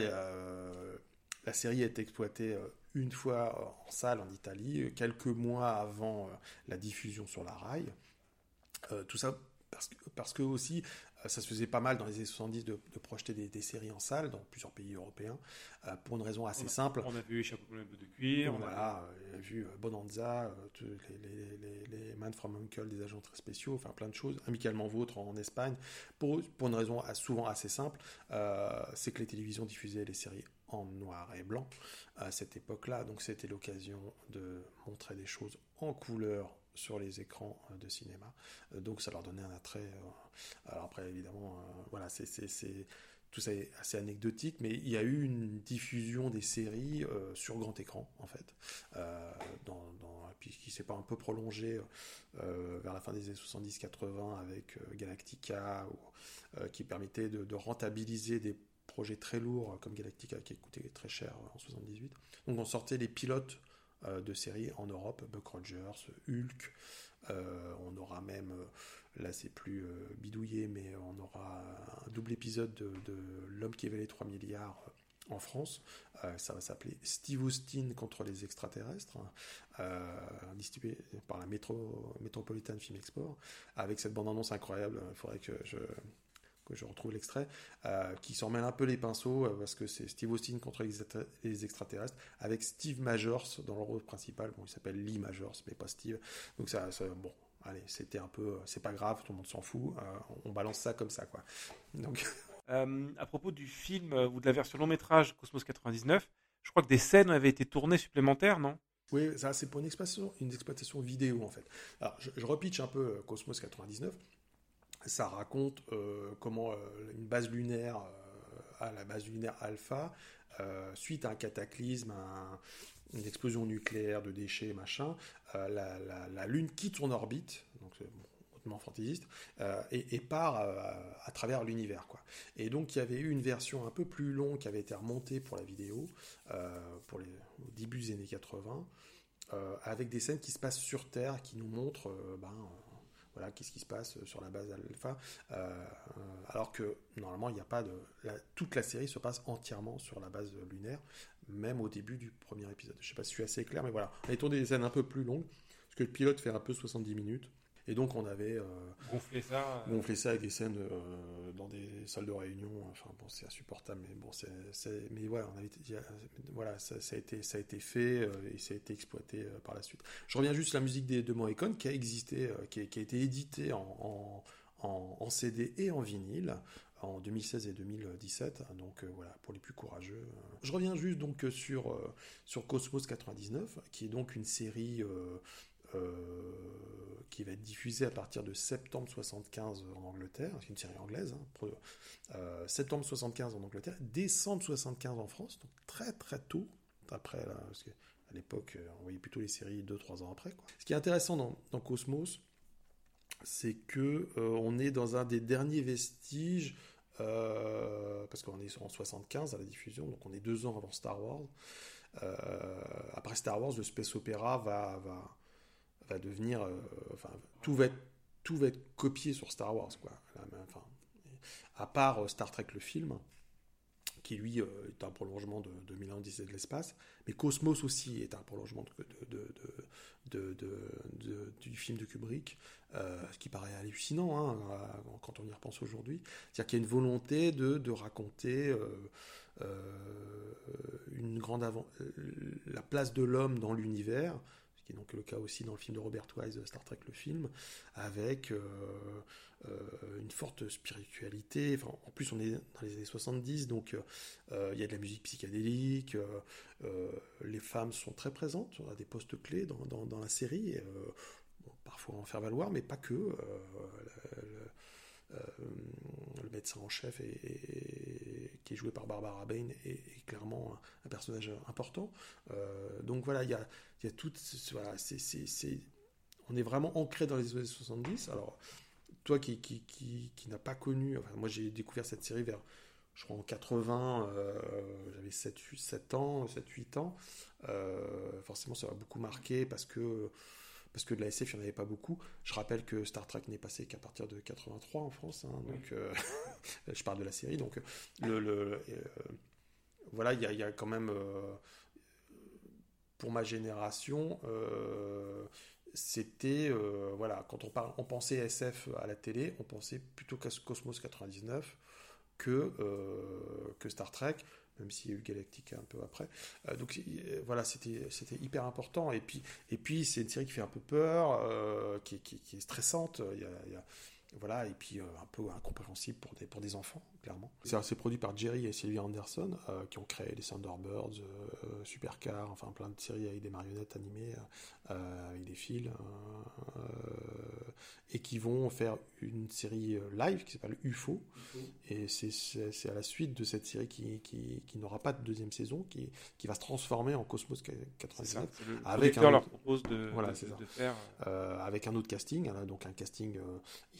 S1: la série est exploitée une fois euh, en salle en Italie, euh, quelques mois avant euh, la diffusion sur la rail. tout ça parce que, parce que aussi ça se faisait pas mal dans les années 70 de, projeter des, séries en salle dans plusieurs pays européens, pour une raison assez simple.
S2: On a vu Chapeau de cuir.
S1: On, a, vu Bonanza, les, les, Man from Uncle, des agents très spéciaux, enfin plein de choses. Amicalement Vôtre en Espagne, pour, pour une raison souvent assez simple, c'est que les télévisions diffusaient les séries en noir et blanc à cette époque-là. Donc c'était l'occasion de montrer des choses en couleur sur les écrans euh, de cinéma. Euh, donc ça leur donnait un attrait. Euh, alors après évidemment, voilà, c'est tout ça est assez anecdotique, mais il y a eu une diffusion des séries sur grand écran, en fait, dans, puis qui s'est pas un peu prolongé vers la fin des années 70-80 avec Galactica, qui permettait de, de, rentabiliser des projet très lourd comme Galactica qui coûtait très cher en 78. Donc on sortait les pilotes euh, de séries en Europe, Buck Rogers, Hulk. Euh, on aura même, euh, là c'est plus bidouillé, mais on aura un double épisode de, L'homme qui les 3 milliards en France. ça va s'appeler Steve Austin contre les extraterrestres, hein. distribué par la Métro, Metropolitan Film Export, avec cette bande-annonce incroyable. Il faudrait que je, je retrouve l'extrait, euh, qui s'en mêle un peu les pinceaux, euh, parce que c'est Steve Austin contre les, extraterrestres, avec Steve Majors dans le rôle principal. Bon, il s'appelle Lee Majors, mais pas Steve. Donc ça, bon, allez, c'était un peu, c'est pas grave, tout le monde s'en fout. Euh, on balance ça comme ça, quoi. Donc.
S2: à propos du film ou de la version long métrage Cosmos 99, je crois que des scènes avaient été tournées supplémentaires, non?
S1: Oui, ça c'est pour une exploitation, une exploitation vidéo en fait. Alors je, je repitch un peu Cosmos 99 ça raconte euh, comment euh, une base lunaire, à euh, la base lunaire alpha, suite à un cataclysme, une explosion nucléaire de déchets, machin, la, Lune quitte son orbite, donc c'est hautement fantaisiste, et, part à travers l'univers. Quoi. Et donc il y avait eu une version un peu plus longue qui avait été remontée pour la vidéo, pour les, au début des années 80, avec des scènes qui se passent sur Terre, qui nous montrent ben, voilà, qu'est-ce qui se passe sur la base alpha, euh, alors que normalement il n'y a pas de, toute la série se passe entièrement sur la base lunaire, même au début du premier épisode. Je sais pas si je suis assez clair, mais voilà, on a tourné des scènes un peu plus longues, parce que le pilote fait un peu 70 minutes. Et donc on avait euh,
S2: gonflé ça,
S1: euh, gonflé ça avec des scènes euh, dans des salles de réunion. Enfin bon, c'est insupportable, mais bon, c'est, mais voilà, on avait, voilà, ça, a été, ça a été fait et ça a été exploité par la suite. Je reviens juste à la musique des, de Morricone qui a existé, qui, a, été édité en, en, en, CD et en vinyle en 2016 et 2017. Donc voilà, pour les plus courageux. Je reviens juste donc sur, sur Cosmos 99, qui est donc une série euh, qui va être diffusée à partir de septembre 75 en Angleterre, c'est une série anglaise, hein, euh, septembre 75 en Angleterre, décembre 75 en France, donc très très tôt, après, parce qu'à l'époque, on voyait plutôt les séries 2-3 ans après. Ce qui est intéressant dans, Cosmos, c'est que euh, on est dans un des derniers vestiges, parce qu'on est en 75 à la diffusion, donc on est deux ans avant Star Wars. après Star Wars, le space opéra va va devenir, euh, enfin, tout va être, tout va être copié sur Star Wars, quoi. Enfin, à part euh, Star Trek le film, qui lui euh, est un prolongement de, de Milan de l'espace, mais Cosmos aussi est un prolongement de, du film de Kubrick, ce qui paraît hallucinant hein, quand on y repense aujourd'hui. C'est-à-dire qu'il y a une volonté de, raconter une grande la place de l'homme dans l'univers, qui est donc le cas aussi dans le film de Robert Wise, Star Trek le film, avec euh, euh, une forte spiritualité. En plus, on est dans les années 70, donc euh, il y a de la musique psychédélique, les femmes sont très présentes à des postes clés dans, dans, la série, parfois en faire valoir, mais pas que. Médecin en chef qui est joué par Barbara Bain est, clairement un, personnage important. donc voilà, il y a, tout. Voilà, on est vraiment ancré dans les années 70. Alors, toi qui, qui, n'as pas connu. Moi, j'ai découvert cette série vers, je crois, en 80. Euh, j'avais 7, 7 ans, 7, 8 ans. Euh, forcément, ça m'a beaucoup marqué parce que. Parce que de la SF, il n'y en avait pas beaucoup. Je rappelle que Star Trek n'est passé qu'à partir de 83 en France. Hein, donc, euh, je parle de la série. Donc, le, le voilà, il y, y, a quand même pour ma génération, euh, c'était voilà quand on parle on pensait SF à la télé on pensait plutôt qu'à Cosmos 99 que que Star Trek même s'il y a eu Galactica un peu après. Euh, donc voilà, c'était hyper important. Et puis et puis c'est une série qui fait un peu peur, euh, qui, est stressante. Voilà, et puis euh, un peu incompréhensible pour des, pour des enfants, clairement. C'est produit par Jerry et Sylvia Anderson, euh, qui ont créé les Thunderbirds, euh, Supercar, enfin plein de séries avec des marionnettes animées, avec des fils, et qui vont faire une série live qui s'appelle UFO. Et c'est à la suite de cette série qui, qui, qui n'aura pas de deuxième saison, qui, qui va se transformer en Cosmos 99.
S2: avec un, leur propose de, voilà, de, de faire.
S1: avec un autre casting, hein, donc un casting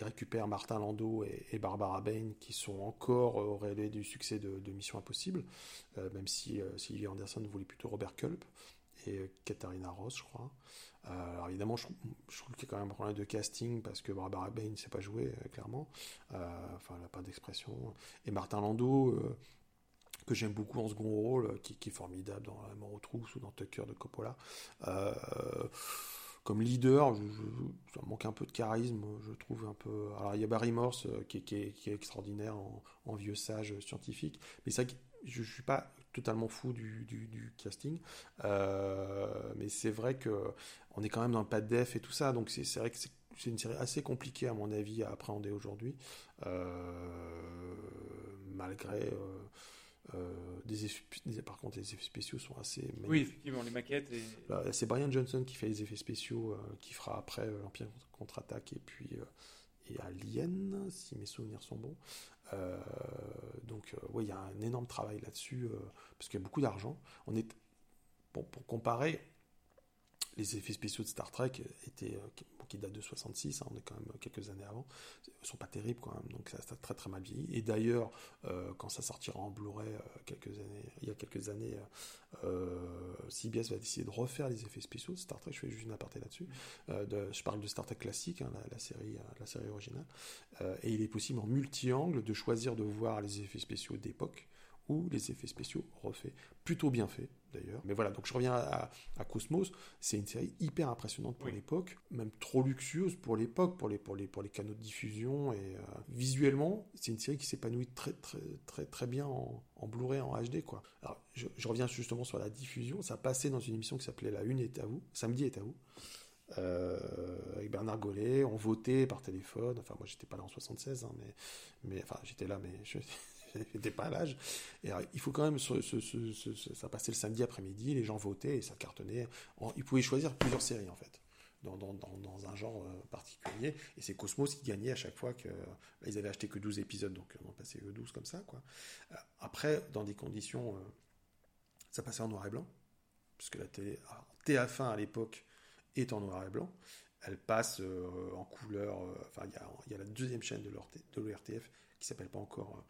S1: récupère Martin Landau et, Barbara Bain qui sont encore au relais du succès de, Mission Impossible, euh, même si euh, Sylvie Anderson voulait plutôt Robert Culp et euh, Katharina Ross, je crois. alors évidemment, je, trouve qu'il y a quand même un problème de casting parce que Barbara Bain ne sait pas jouer, clairement. enfin, elle n'a pas d'expression. Et Martin Landau que j'aime beaucoup en second rôle, qui, est formidable dans La mort aux trousses ou dans Tucker de Coppola comme leader, ça manque un peu de charisme, je trouve un peu. Alors il y a Barry Morse euh, qui, est, extraordinaire en, vieux sage scientifique, mais ça, je, ne suis pas totalement fou du, casting, euh, mais c'est vrai que on est quand même dans le pas de def et tout ça, donc c'est vrai que c'est une série assez compliquée à mon avis à appréhender aujourd'hui, euh, malgré euh, des par contre, les effets spéciaux sont assez.
S2: Magnifiques. Oui, effectivement, les maquettes. Et...
S1: C'est Brian Johnson qui fait les effets spéciaux, euh, qui fera après euh, l'Empire contre-attaque et puis et Alien, si mes souvenirs sont bons. donc, oui, il y a un énorme travail là-dessus, parce qu'il y a beaucoup d'argent. On est, pour comparer, les effets spéciaux de Star Trek étaient, qui datent de 66, hein, on est quand même quelques années avant, ne sont pas terribles quand même, donc ça, a très très mal vieilli. Et d'ailleurs, euh, quand ça sortira en Blu-ray euh, quelques années, il y a quelques années, euh, CBS va décider de refaire les effets spéciaux de Star Trek. Je fais juste une aparté là-dessus. je parle de Star Trek classique, hein, la, série, la série originale. et il est possible en multi-angle de choisir de voir les effets spéciaux d'époque ou les effets spéciaux refaits, plutôt bien faits d'ailleurs. Mais voilà, donc je reviens à, Cosmos, c'est une série hyper impressionnante pour l'époque, même trop luxueuse pour l'époque, pour les, pour, les, pour les canaux de diffusion, et euh, visuellement, c'est une série qui s'épanouit très très très très bien en, en Blu-ray, en HD. Quoi. Alors, je, reviens justement sur la diffusion, ça passait dans une émission qui s'appelait La Une est à vous, Samedi est à vous. Euh, avec Bernard Gollet, on votait par téléphone. Enfin, moi, j'étais pas là en 76, hein, mais, mais enfin, j'étais là, mais je, n'était pas l'âge. Et il faut quand même, ça passait le samedi après-midi, les gens votaient et ça cartonnait. ils pouvaient choisir plusieurs séries en fait. Dans, un genre euh, particulier. Et c'est Cosmos qui gagnait à chaque fois que. ils avaient acheté que 12 épisodes, donc on en passait 12 comme ça. Euh, après, dans des conditions. Euh, ça passait en noir et blanc, puisque la télé. TF1 à l'époque est en noir et blanc. Elle passe en couleur. enfin, il y, y a, la deuxième chaîne de l'ORTF qui s'appelle pas encore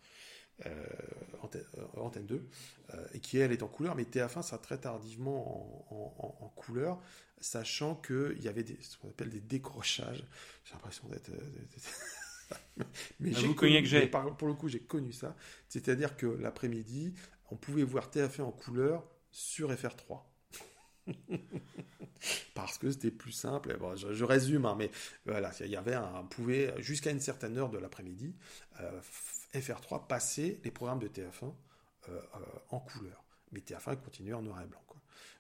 S1: euh, euh, antenne 2, euh, et qui elle est en couleur, mais TF1 sera très tardivement en, couleur, sachant qu'il y avait des, ce qu'on appelle des décrochages. J'ai l'impression d'être.
S2: mais ah, j'ai connu, que j'ai.
S1: Pour le coup, j'ai connu ça. C'est-à-dire que l'après-midi, on pouvait voir TF1 en couleur sur FR3. parce que c'était plus simple. Bon, je, résume, hein, mais voilà, il y avait un, on pouvait jusqu'à une certaine heure de l'après-midi FR3 passer les programmes de TF1 euh, euh, en couleur. Mais TF1 continuait en noir et blanc.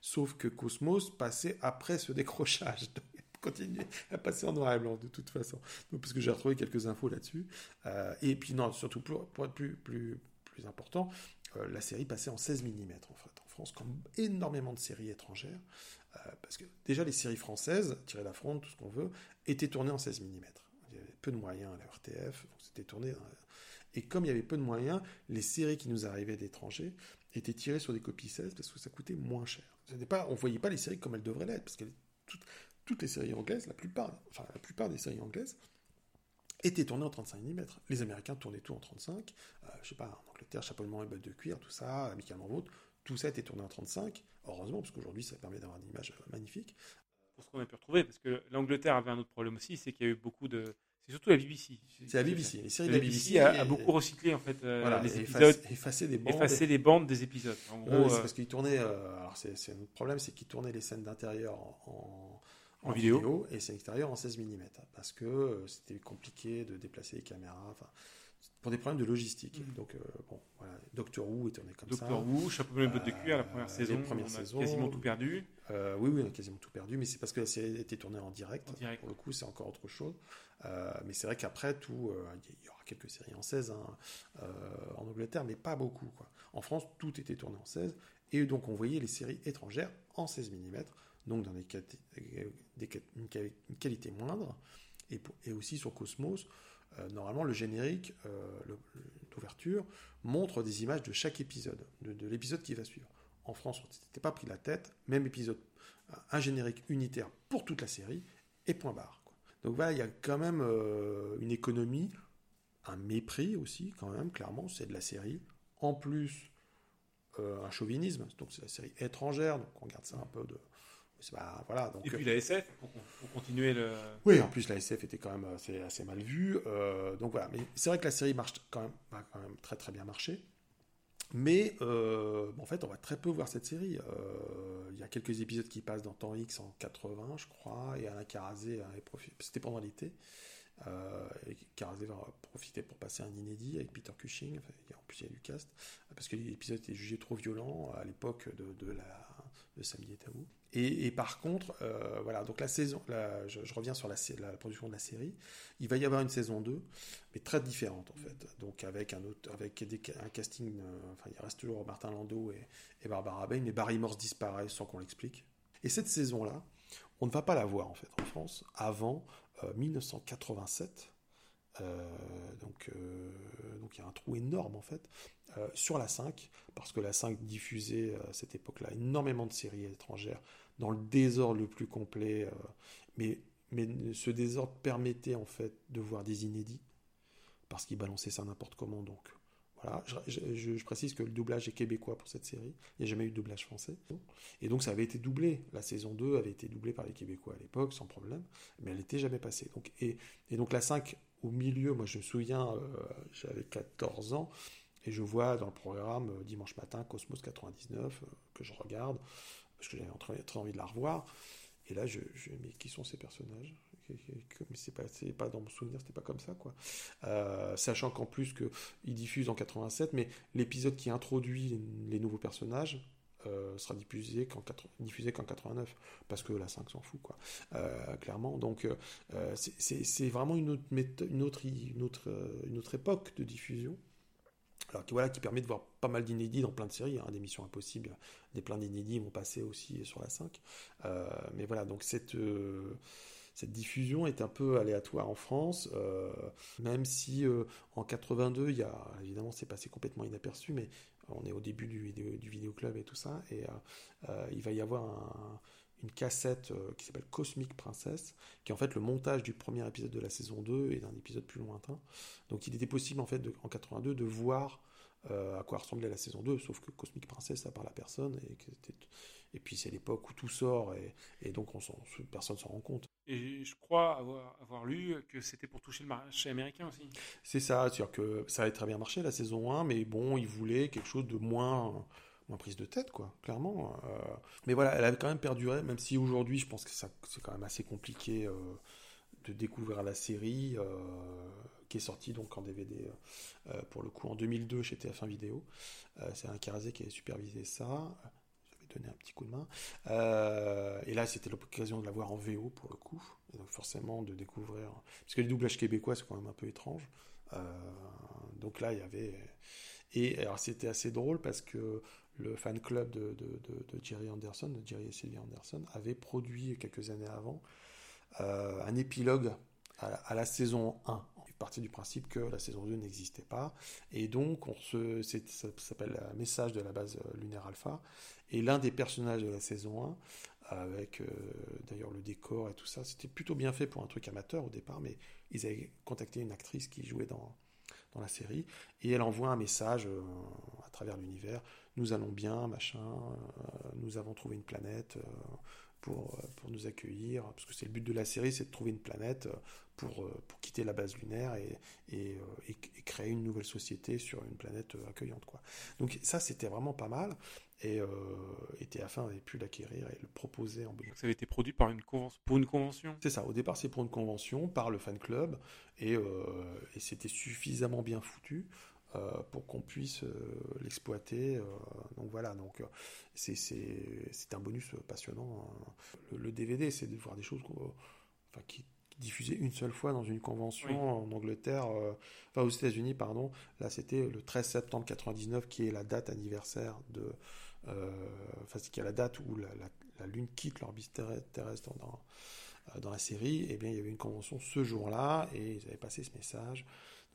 S1: Sauf que Cosmos passait après ce décrochage. continuait à passer en noir et blanc de toute façon. Donc, parce que j'ai retrouvé quelques infos là-dessus. Euh, et puis, non, surtout pour, être plus, plus, plus important, la série passait en 16 mm en France, comme énormément de séries étrangères. parce que déjà, les séries françaises, Tirer la fronde, tout ce qu'on veut, étaient tournées en 16 mm. Il y avait peu de moyens à la RTF, donc c'était tourné et comme il y avait peu de moyens, les séries qui nous arrivaient d'étrangers étaient tirées sur des copies 16 parce que ça coûtait moins cher. On ne voyait pas les séries comme elles devraient l'être, parce que toutes, les séries anglaises, la plupart, enfin, la plupart des séries anglaises, étaient tournées en 35 mm. Les Américains tournaient tout en 35. Euh, je sais pas, en Angleterre, chapeaulement et bottes de cuir, tout ça, amicalement vôtre, tout ça était tourné en 35. Heureusement, parce qu'aujourd'hui, ça permet d'avoir une image magnifique.
S2: Pour ce qu'on a pu retrouver, parce que l'Angleterre avait un autre problème aussi, c'est qu'il y a eu beaucoup de, c'est surtout la BBC.
S1: C'est la BBC.
S2: Les séries de la BBC, a, beaucoup recyclé en fait euh, les épisodes,
S1: des bandes,
S2: bandes des épisodes. En
S1: gros, c'est euh, parce qu'ils tournaient. Euh, alors c'est un autre problème, c'est qu'ils tournaient les scènes d'intérieur en,
S2: en, vidéo.
S1: et c'est extérieur en 16 mm parce que c'était compliqué de déplacer les caméras. Enfin, pour des problèmes de logistique. Mm. Donc, euh, bon, voilà, Doctor Who est tourné comme ça.
S2: Doctor Who, chapeau de bottes de cuir, la première saison, première on a quasiment tout perdu.
S1: Euh, oui, oui, on a quasiment tout perdu, mais c'est parce que la série a été tournée en direct. Pour le coup, c'est encore autre chose. Euh, mais c'est vrai qu'après, tout, il y aura quelques séries en 16 hein, en Angleterre, mais pas beaucoup. Quoi. En France, tout était tourné en 16, et donc on voyait les séries étrangères en 16 mm, donc dans des, des une, qualité moindre, et, et aussi sur Cosmos euh, normalement, le générique euh, d'ouverture montre des images de chaque épisode, de, l'épisode qui va suivre. En France, on ne s'était pas pris la tête, même épisode, un générique unitaire pour toute la série, et point barre. Donc voilà, il y a quand même euh, une économie, un mépris aussi, quand même, clairement, c'est de la série. En plus, un chauvinisme, donc c'est la série étrangère, donc on garde ça un peu de, voilà,
S2: donc, et puis la SF, pour, continuer le...
S1: Oui, en plus la SF était quand même assez, assez mal vue. Euh, donc voilà, mais c'est vrai que la série marche quand même, va quand même très très bien marcher. Mais euh, en fait, on va très peu voir cette série. Euh, il y a quelques épisodes qui passent dans Temps X en 80, je crois, et Alain Carazé, c'était pendant l'été. Euh, Carazé va profiter pour passer un inédit avec Peter Cushing. en plus, il y a du cast, parce que l'épisode était jugé trop violent à l'époque de, de, la, de Samedi et Tabou. Et, par contre, euh, voilà, donc la saison, je, reviens sur la, production de la série. Il va y avoir une saison 2, mais très différente en fait. Donc avec un autre, avec un casting, euh, enfin il reste toujours Martin Landau et, Barbara Bain, mais Barry Morse disparaît sans qu'on l'explique. Et cette saison-là, on ne va pas la voir en fait en France avant 1987. Euh, donc, donc il y a un trou énorme en fait. Euh, sur la 5, parce que la 5 diffusait euh, à cette époque-là énormément de séries étrangères dans le désordre le plus complet, euh, mais, mais ce désordre permettait en fait de voir des inédits, parce qu'ils balançaient ça n'importe comment, donc voilà, je, précise que le doublage est québécois pour cette série. Il n'y a jamais eu de doublage français. Et donc ça avait été doublé. La saison 2 avait été doublée par les Québécois à l'époque, sans problème. Mais elle n'était jamais passée. Donc, et, donc la 5, au milieu, moi je me souviens, j'avais 14 ans. Et je vois dans le programme euh, dimanche matin Cosmos 99 euh, que je regarde parce que j'avais très envie de la revoir. Et là, je, je mais qui sont ces personnages? Mais c'est pas, dans mon souvenir, c'était pas comme ça, quoi. Euh, sachant qu'en plus que il diffuse en 87, mais l'épisode qui introduit les, nouveaux personnages sera diffusé qu'en diffusé qu'en 89, parce que la 5 s'en fout, quoi. clairement, donc c'est vraiment une autre, une autre, une autre, une autre époque de diffusion alors qui, voilà, qui permet de voir pas mal d'inédits dans plein de séries, hein, des missions impossibles, des plein d'inédits vont passer aussi sur la 5. Euh, mais voilà, donc cette, euh, cette diffusion est un peu aléatoire en France, euh, même si en 82, il y a, évidemment c'est passé complètement inaperçu, mais on est au début du du vidéo club et tout ça, et il va y avoir un, une cassette euh, qui s'appelle Cosmic Princess, qui est en fait le montage du premier épisode de la saison 2 et d'un épisode plus lointain. Donc il était possible en fait de, en 82 de voir euh, à quoi ressemblait la saison 2, sauf que Cosmic Princess ça parle à personne et, et puis c'est l'époque où tout sort et, et donc on personne s'en rend compte.
S2: Et je crois avoir, avoir lu que c'était pour toucher le marché américain aussi.
S1: C'est ça, c'est-à-dire que ça avait très bien marché la saison 1, mais bon, ils voulaient quelque chose de moins moins prise de tête, quoi, clairement. Euh. mais voilà, elle avait quand même perduré, même si aujourd'hui, je pense que c'est quand même assez compliqué euh, de découvrir la série, euh, qui est sortie donc en DVD, pour le coup, en 2002 chez TF1 Vidéo. c'est un Carazé qui avait supervisé ça. J'avais donné un petit coup de main. et là, c'était l'occasion de la voir en VO, pour le coup. Donc, forcément, de découvrir. Parce que les doublages québécois, c'est quand même un peu étrange. donc là, il y avait. Et alors, c'était assez drôle parce que le fan club de, Jerry Anderson, de Jerry et Sylvia Anderson, avait produit quelques années avant euh, un épilogue à, la saison 1. Il partait du principe que la saison 2 n'existait pas. Et donc, on se, ça s'appelle Message de la base euh, lunaire alpha. Et l'un des personnages de la saison 1, avec euh, d'ailleurs le décor et tout ça, c'était plutôt bien fait pour un truc amateur au départ, mais ils avaient contacté une actrice qui jouait dans, dans la série, et elle envoie un message à travers l'univers nous allons bien, machin, euh, nous avons trouvé une planète, euh, pour, pour nous accueillir, parce que c'est le but de la série, c'est de trouver une planète pour, pour quitter la base lunaire et, et, créer une nouvelle société sur une planète accueillante. Quoi. Donc ça, c'était vraiment pas mal. Et, euh, et TF1 avait pu l'acquérir et le proposer en
S2: Belgique. Ça avait été produit par une convention, pour une convention
S1: C'est ça, au départ c'est pour une convention, par le fan club, et, et c'était suffisamment bien foutu euh, pour qu'on puisse euh, l'exploiter. Euh, donc voilà, donc c'est un bonus passionnant. Hein. Le, DVD, c'est de voir des choses enfin, qui diffusées une seule fois dans une convention en Angleterre, enfin aux États-Unis, pardon. Là, c'était le 13 septembre 99, qui est la date anniversaire de, enfin, qui est la date où la, la Lune quitte l'orbite terrestre dans, dans la série. Et eh bien, il y avait une convention ce jour-là, et ils avaient passé ce message.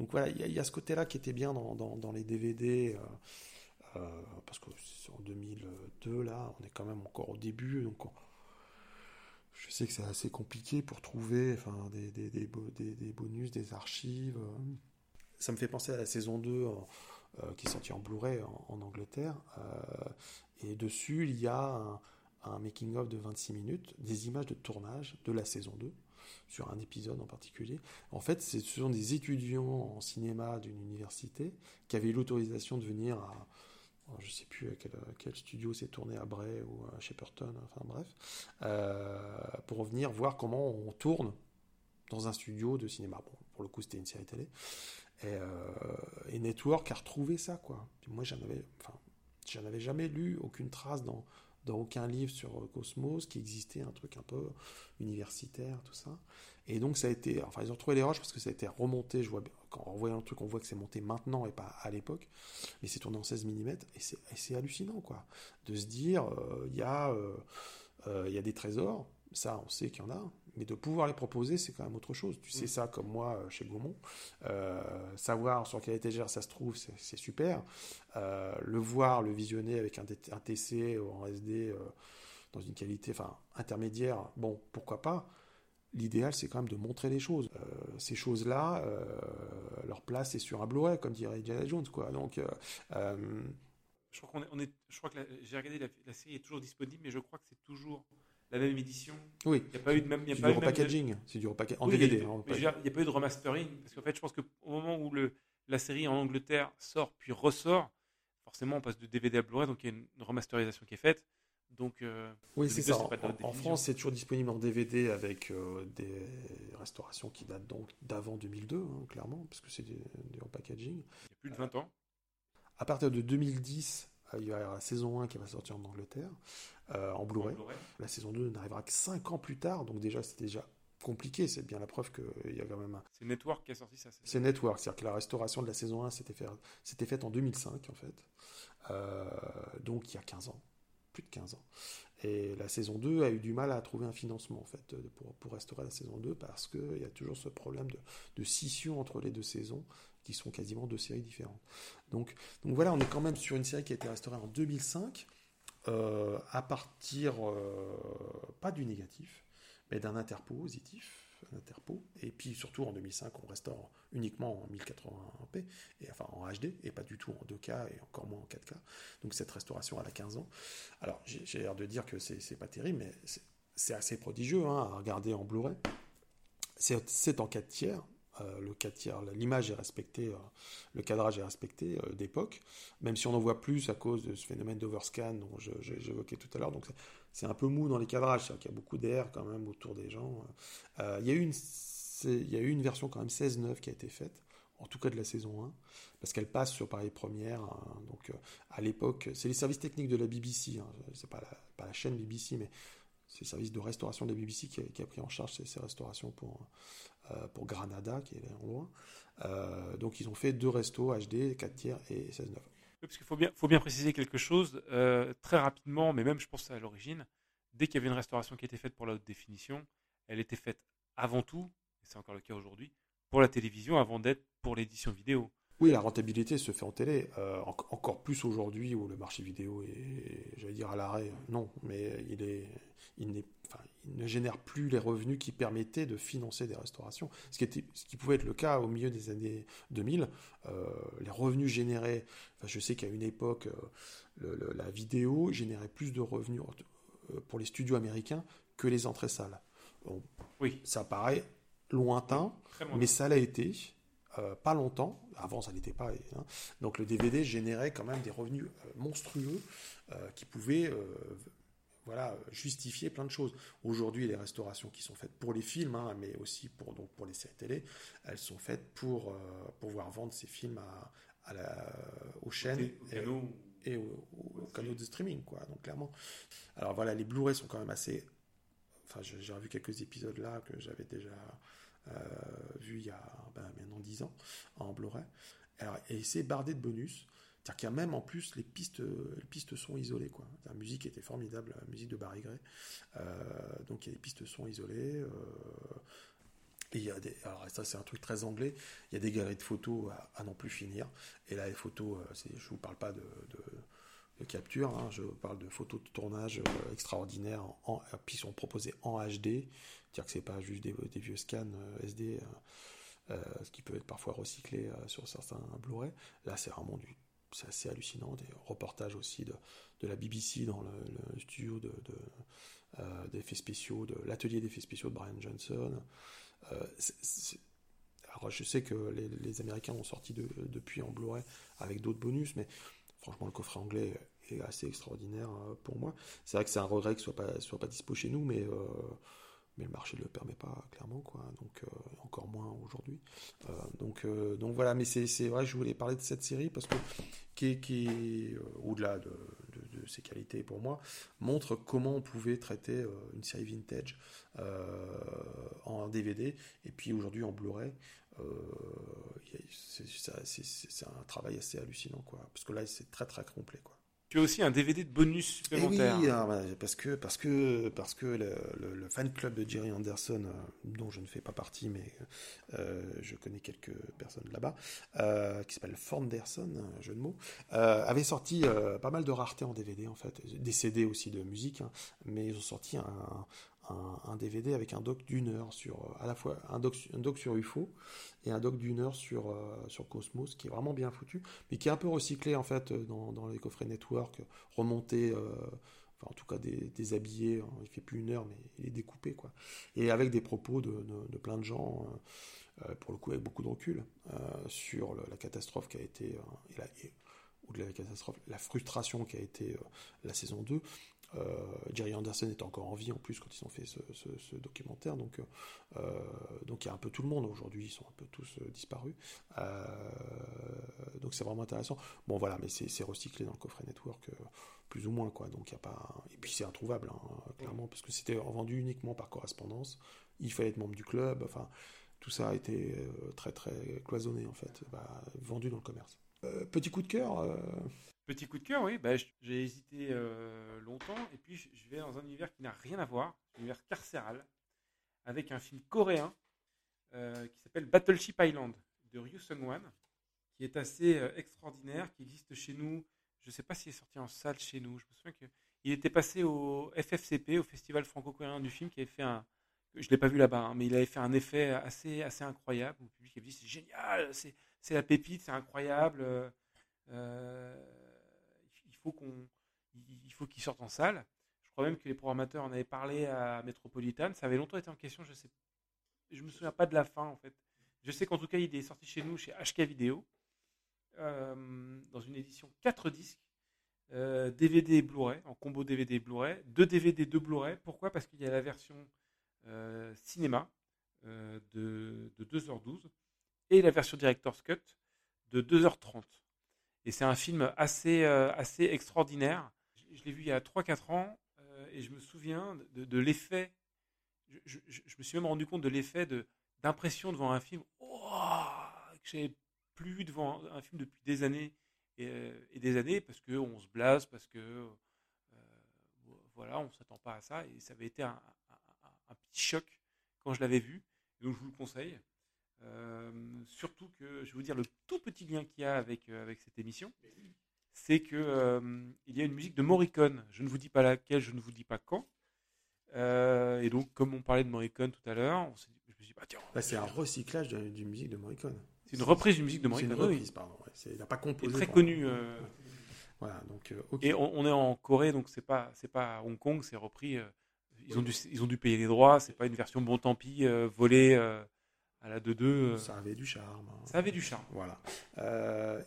S1: Donc voilà, il y, a ce côté-là qui était bien dans, les DVD, euh, euh, parce que en 2002, là, on est quand même encore au début, donc je sais que c'est assez compliqué pour trouver enfin, des, bonus, des archives. Ça me fait penser à la saison 2 euh, qui est sortie en Blu-ray en, Angleterre, et dessus, il y a un, un making-of de 26 minutes, des images de tournage de la saison 2 sur un épisode en particulier. En fait, ce sont des étudiants en cinéma d'une université qui avaient l'autorisation de venir à, je ne sais plus à quel, studio c'est tourné à Bray ou à Shepperton, enfin bref, euh, pour venir voir comment on tourne dans un studio de cinéma. Bon, pour le coup, c'était une série télé. Et, euh, Network a retrouvé ça, quoi. moi, j'en avais, enfin, j'en avais jamais lu aucune trace dans, dans aucun livre sur Cosmos, qui existait un truc un peu universitaire, tout ça. Et donc ça a été, enfin ils ont trouvé les roches parce que ça a été remonté, je vois, quand on voit le truc, on voit que c'est monté maintenant et pas à l'époque, mais c'est tourné en 16 mm, et c'est hallucinant, quoi, de se dire, euh, il y, euh, euh, y a des trésors, ça on sait qu'il y en a, mais de pouvoir les proposer, c'est quand même autre chose. Tu sais mm. ça comme moi euh, chez Gaumont. Euh, savoir sur quelle étagère ça se trouve, c'est super. Euh, le voir, le visionner avec un, un TC en SD dans une qualité enfin, intermédiaire, bon, pourquoi pas. L'idéal, c'est quand même de montrer les choses. ces choses-là, leur place est sur un Blu-ray, comme dirait Indiana Jones, quoi. Donc,
S2: je crois qu'on est, je crois que j'ai regardé la, la, série est toujours disponible, mais je crois que c'est toujours la même édition.
S1: Oui.
S2: Il n'y a pas eu de même.
S1: C'est du repackaging. C'est du repackaging en DVD.
S2: Il n'y a, pas eu de remastering. Parce qu'en fait, je pense qu'au moment où le, la série en Angleterre sort puis ressort, forcément, on passe de DVD à Blu-ray, donc il y a une remasterisation qui est faite. Donc, euh,
S1: oui, c'est ça. En, France, c'est toujours disponible en DVD avec euh, des restaurations qui datent donc d'avant 2002, hein, clairement, parce que c'est du, repackaging. Il y
S2: a plus de 20 ans.
S1: À partir de 2010, euh, il y aura la saison 1 qui va sortir en Angleterre. Euh, en Blu-ray. la saison 2 n'arrivera que 5 ans plus tard, donc déjà c'était déjà compliqué, c'est bien la preuve qu'il y a quand même un...
S2: C'est Network qui a sorti ça.
S1: C'est Network, c'est-à-dire que la restauration de la saison 1 s'était fait, faite en 2005 en fait, euh, donc il y a 15 ans, plus de 15 ans. Et la saison 2 a eu du mal à trouver un financement en fait pour, pour restaurer la saison 2 parce qu'il y a toujours ce problème de, de, scission entre les deux saisons qui sont quasiment deux séries différentes. Donc, donc voilà, on est quand même sur une série qui a été restaurée en 2005 euh, à partir, euh, pas du négatif, mais d'un interpo positif, interpo, et puis surtout en 2005, on restaure uniquement en 1080p, et enfin en HD, et pas du tout en 2K, et encore moins en 4K. Donc cette restauration, elle a 15 ans. Alors j'ai l'air de dire que c'est pas terrible, mais c'est assez prodigieux hein, à regarder en Blu-ray. C'est en 4 tiers, euh, le 4 tiers, l'image est respectée, euh, le cadrage est respecté euh, d'époque, même si on en voit plus à cause de ce phénomène d'overscan dont j'évoquais tout à l'heure. Donc c'est un peu mou dans les cadrages, c'est-à-dire qu'il y a beaucoup d'air quand même autour des gens. il, y a eu une, y a eu une version quand même 16.9 qui a été faite, en tout cas de la saison 1, parce qu'elle passe sur Paris Première. Hein. donc à l'époque, c'est les services techniques de la BBC, hein, c'est pas la, pas la chaîne BBC, mais c'est le service de restauration de la BBC qui a, pris en charge ces, restaurations pour, euh, pour Granada, qui est en loin. Euh, donc ils ont fait deux restos HD, 4 tiers et 16-9.
S2: parce qu'il faut bien, faut bien préciser quelque chose, euh, très rapidement, mais même je pense à l'origine, dès qu'il y avait une restauration qui était faite pour la haute définition, elle était faite avant tout, et c'est encore le cas aujourd'hui, pour la télévision avant d'être pour l'édition vidéo.
S1: Oui, la rentabilité se fait en télé, encore plus aujourd'hui où le marché vidéo est, j'allais dire, à l'arrêt. Non, mais il est, il n'est il ne génère plus les revenus qui permettaient de financer des restaurations. Ce qui, était, ce qui pouvait être le cas au milieu des années 2000. Euh, les revenus générés, enfin, je sais qu'à une époque, euh, la vidéo générait plus de revenus pour les studios américains que les entrées salles.
S2: oui.
S1: Ça paraît lointain, mais ça l'a été. Euh, pas longtemps, avant ça n'était pas. Hein. Donc le DVD générait quand même des revenus euh, monstrueux euh, qui pouvaient voilà, justifier plein de choses. Aujourd'hui, les restaurations qui sont faites pour les films, hein, mais aussi pour, donc, pour les séries télé, elles sont faites pour pouvoir vendre ces films à, à la, aux chaînes et, aux, canaux de streaming. Quoi, donc clairement. Alors voilà, les Blu-ray sont quand même assez. Enfin, j'ai revu quelques épisodes là que j'avais déjà vu il y a ben, maintenant 10 ans en Blu-ray. Et c'est bardé de bonus. C'est-à-dire qu'il y a même en plus les pistes, les pistes sont isolées. La musique était formidable, la musique de Barry Gray. Euh, donc il y a des pistes sont isolées. Euh, et il y a des, alors ça c'est un truc très anglais, il y a des galeries de photos à, n'en plus finir. Et là les photos, je ne vous parle pas de, capture, hein, je parle de photos de tournage extraordinaires, qui sont proposées en HD. C'est-à-dire que c'est pas juste des, vieux scans euh, SD, euh, euh, ce qui peut être parfois recyclé sur certains Blu-ray. Là, c'est vraiment du, c'est assez hallucinant. Des reportages aussi de, de la BBC dans le, studio de, d'effets spéciaux, de l'atelier d'effets spéciaux de Brian Johnson. alors, je sais que les, Américains ont sorti depuis en Blu-ray avec d'autres bonus, mais franchement, le coffret anglais est assez extraordinaire pour moi. C'est vrai que c'est un regret que ce soit pas, soit pas dispo chez nous, mais mais le marché ne le permet pas clairement quoi. Donc euh, encore moins aujourd'hui. Euh, donc euh, donc voilà. Mais c'est vrai je voulais parler de cette série parce que qui qui au-delà de, de, ses qualités pour moi montre comment on pouvait traiter une série vintage en DVD et puis aujourd'hui en Blu-ray c'est un travail assez hallucinant quoi. Parce que là c'est très très complet quoi
S2: tu as aussi un DVD de bonus supplémentaire.
S1: oui, parce que parce que parce que le, fan club de Jerry Anderson, euh, dont je ne fais pas partie, mais euh, je connais quelques personnes là-bas, euh, qui s'appelle Fonderson, un jeu de mots, avait sorti pas mal de raretés en DVD en fait, des CD aussi de musique, hein, mais ils ont sorti un, un, DVD avec un doc d'une heure sur à la fois un doc, un doc sur UFO et un doc d'une heure sur, euh, sur Cosmos qui est vraiment bien foutu, mais qui est un peu recyclé en fait dans, dans les coffrets network, remonté, euh, enfin en tout cas déshabillé, hein, il fait plus une heure mais il est découpé quoi, et avec des propos de, de, plein de gens. Euh, pour le coup avec beaucoup de recul sur la catastrophe qui a été la, ou de la catastrophe, la frustration qui a été la saison 2, euh, Jerry Anderson est encore en vie en plus quand ils ont fait ce, documentaire, donc euh, donc il y a un peu tout le monde aujourd'hui, ils sont un peu tous euh, disparus, donc c'est vraiment intéressant. Bon voilà, mais c'est recyclé dans le coffret network plus ou moins quoi, donc il y a pas et puis c'est introuvable hein, clairement parce que c'était vendu uniquement par correspondance, il fallait être membre du club, enfin tout ça a été très très cloisonné en fait, bah, vendu dans le commerce. petit coup de cœur.
S2: Petit coup de cœur, oui. Bah, j'ai hésité euh, longtemps. Et puis, je vais dans un univers qui n'a rien à voir, un univers carcéral, avec un film coréen euh, qui s'appelle Battleship Island de Ryu Sung-wan, qui est assez euh, extraordinaire, qui existe chez nous. Je ne sais pas s'il est sorti en salle chez nous. Je me souviens qu'il était passé au FFCP, au Festival franco-coréen du film, qui avait fait un. Je ne l'ai pas vu là-bas, hein, mais il avait fait un effet assez, assez incroyable. Le public avait dit c'est génial, c'est la pépite, c'est incroyable. Qu'on, il faut qu'il sorte en salle. Je crois même que les programmateurs en avaient parlé à Metropolitan. Ça avait longtemps été en question. Je sais, je me souviens pas de la fin en fait. Je sais qu'en tout cas, il est sorti chez nous chez HK Vidéo euh, dans une édition 4 disques. DVD euh, et Blu-ray, en combo DVD et Blu-ray, 2 DVD, 2 Blu-ray. Pourquoi? Parce qu'il y a la version euh, cinéma de, de 2h12 et la version Director's Cut de 2h30. Et c'est un film assez, euh, assez extraordinaire. Je, l'ai vu il y a 3-4 ans euh, et je me souviens de, l'effet. Je, me suis même rendu compte de l'effet d'impression devant un film oh, que j'avais plus vu devant un film depuis des années et, euh, des années parce qu'on se blase, parce que voilà, on ne s'attend pas à ça. Et ça avait été un petit choc quand je l'avais vu. Donc je vous le conseille. Euh, surtout que, je vais vous dire, le tout petit lien qu'il y a avec, euh, avec cette émission, c'est que euh, il y a une musique de Morricone. Je ne vous dis pas laquelle, je ne vous dis pas quand. et donc, comme on parlait de Morricone tout à l'heure, je me suis dit, bah, tiens.
S1: Bah, c'est un recyclage d'une musique de Morricone.
S2: C'est une reprise d'une musique de Morricone.
S1: C'est une reprise, pardon. il n'a pas composé.
S2: très connu.
S1: Voilà, donc,
S2: Et on, est en Corée, donc c'est pas, c'est pas à Hong Kong, c'est repris. ils, ont dû, ils ont dû payer les droits, c'est pas une version bon tant pis, volée à la 2-2.
S1: Ça avait du charme. Hein.
S2: Ça avait du charme.
S1: Voilà.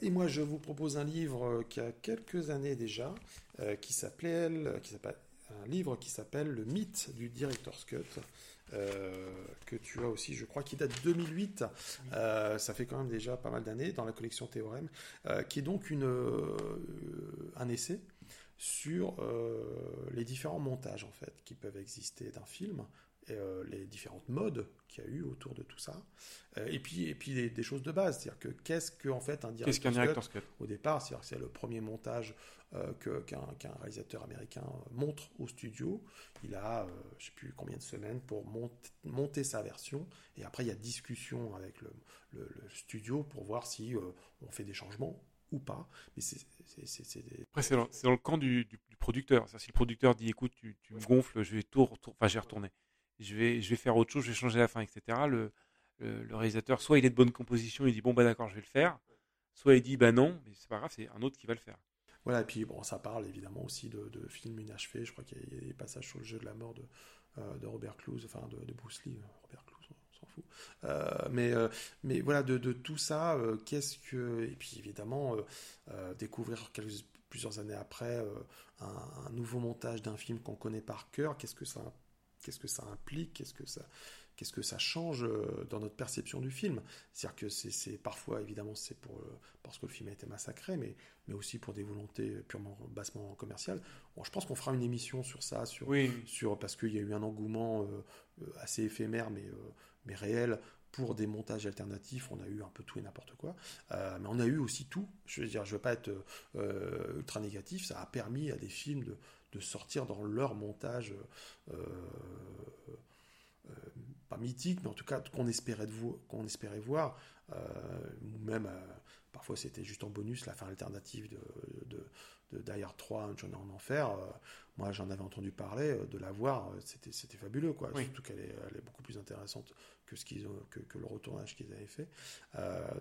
S1: et moi, je vous propose un livre qui a quelques années déjà, qui s'appelait, qui s'appelle un livre qui s'appelle Le mythe du director's cut. Euh, que tu as aussi, je crois, qui date de 2008. Euh, ça fait quand même déjà pas mal d'années dans la collection Théorème, euh, qui est donc une, un essai sur les différents montages en fait qui peuvent exister d'un film euh, les différentes modes qu'il y a eu autour de tout ça. Euh, et puis, et puis des, choses de base, c'est-à-dire que qu'est-ce qu'en fait un director's, cut, Au départ, c'est-à-dire que c'est le premier montage euh, qu'un réalisateur américain montre au studio. Il a, je ne sais plus combien de semaines pour monter sa version. Et après, il y a discussion avec le, studio pour voir si on fait des changements ou pas. Mais c'est,
S2: Après, c'est dans, le camp du, producteur. Si le producteur dit écoute, tu, me gonfles, je vais tout enfin, j'ai retourné je vais, faire autre chose, je vais changer la fin, etc. Le, réalisateur, soit il est de bonne composition, il dit bon bah d'accord, je vais le faire, soit il dit bah non, mais c'est pas grave, c'est un autre qui va le faire.
S1: Voilà, et puis bon, ça parle évidemment aussi de, de films inachevés. Je crois qu'il y, a des passages sur le jeu de la mort de, euh, Robert Clouse, enfin de, Bruce Lee. Robert Clouse, on s'en fout. Euh, mais, euh, mais voilà, de, de tout ça, qu'est-ce que. Et puis évidemment, découvrir plusieurs années après un, un, nouveau montage d'un film qu'on connaît par cœur, qu'est-ce que ça qu'est-ce que ça implique, qu'est-ce que ça, qu'est-ce que ça change euh, dans notre perception du film. C'est-à-dire que c'est, parfois, évidemment, c'est pour, euh, parce que le film a été massacré, mais, mais aussi pour des volontés purement bassement commerciales. Bon, je pense qu'on fera une émission sur ça, sur, sur, parce qu'il y a eu un engouement euh, assez éphémère, mais, mais réel, pour des montages alternatifs, on a eu un peu tout et n'importe quoi, mais on a eu aussi tout. Je veux dire, je veux pas être ultra négatif, ça a permis à des films de, de sortir dans leur montage, euh, euh, pas mythique, mais en tout cas qu'on espérait, qu'on espérait voir, euh, ou même parfois c'était juste en bonus la fin alternative de, de, de 3, un journée en enfer. moi j'en avais entendu parler, de la voir, c'était, fabuleux, quoi. Surtout qu'elle est, elle est beaucoup plus intéressante que, ce qu'ils que le retournage qu'ils avaient fait.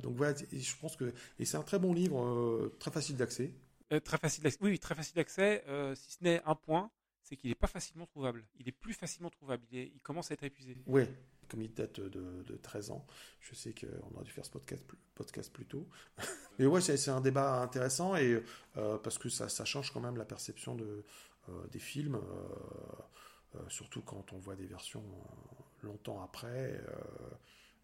S1: donc voilà, je pense que. Et c'est un très bon livre, très facile d'accès.
S2: Euh, très facile d'accès. Oui, très facile d'accès. Euh, si ce n'est un point, c'est qu'il n'est pas facilement trouvable. Il est plus facilement trouvable. Il, commence à être épuisé.
S1: Oui, comme il date de, de 13 ans. Je sais qu'on aurait dû faire ce podcast plus, tôt. Mais ouais, c'est un débat intéressant et euh, parce que ça, change quand même la perception de, des films, surtout quand on voit des versions longtemps après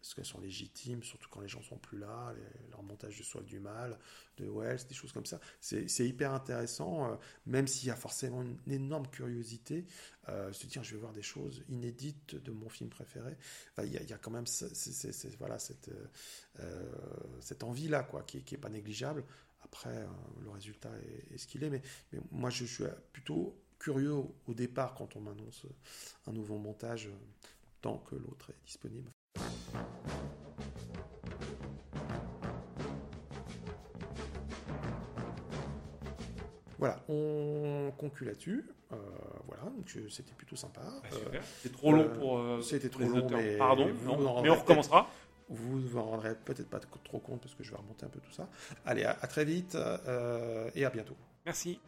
S1: est-ce qu'elles sont légitimes, surtout quand les gens sont plus là, leur montage de Soif du Mal, de Wells, des choses comme ça. C'est hyper intéressant, euh, même s'il y a forcément une, énorme curiosité, euh, se dire je vais voir des choses inédites de mon film préféré. il, y a, quand même voilà, cette, euh, cette envie-là quoi, qui n'est pas négligeable. Après, le résultat est, ce qu'il est, mais, moi je suis plutôt curieux au départ quand on m'annonce un nouveau montage tant que l'autre est disponible. Voilà, on conclut là-dessus. Euh, voilà, donc c'était plutôt sympa.
S2: Bah, euh, c'est trop long pour.
S1: Euh, c'était trop long, mais
S2: pardon. mais on recommencera.
S1: Vous vous en rendrez peut-être pas trop compte parce que je vais remonter un peu tout ça. Allez, à très vite et à bientôt.
S2: Merci.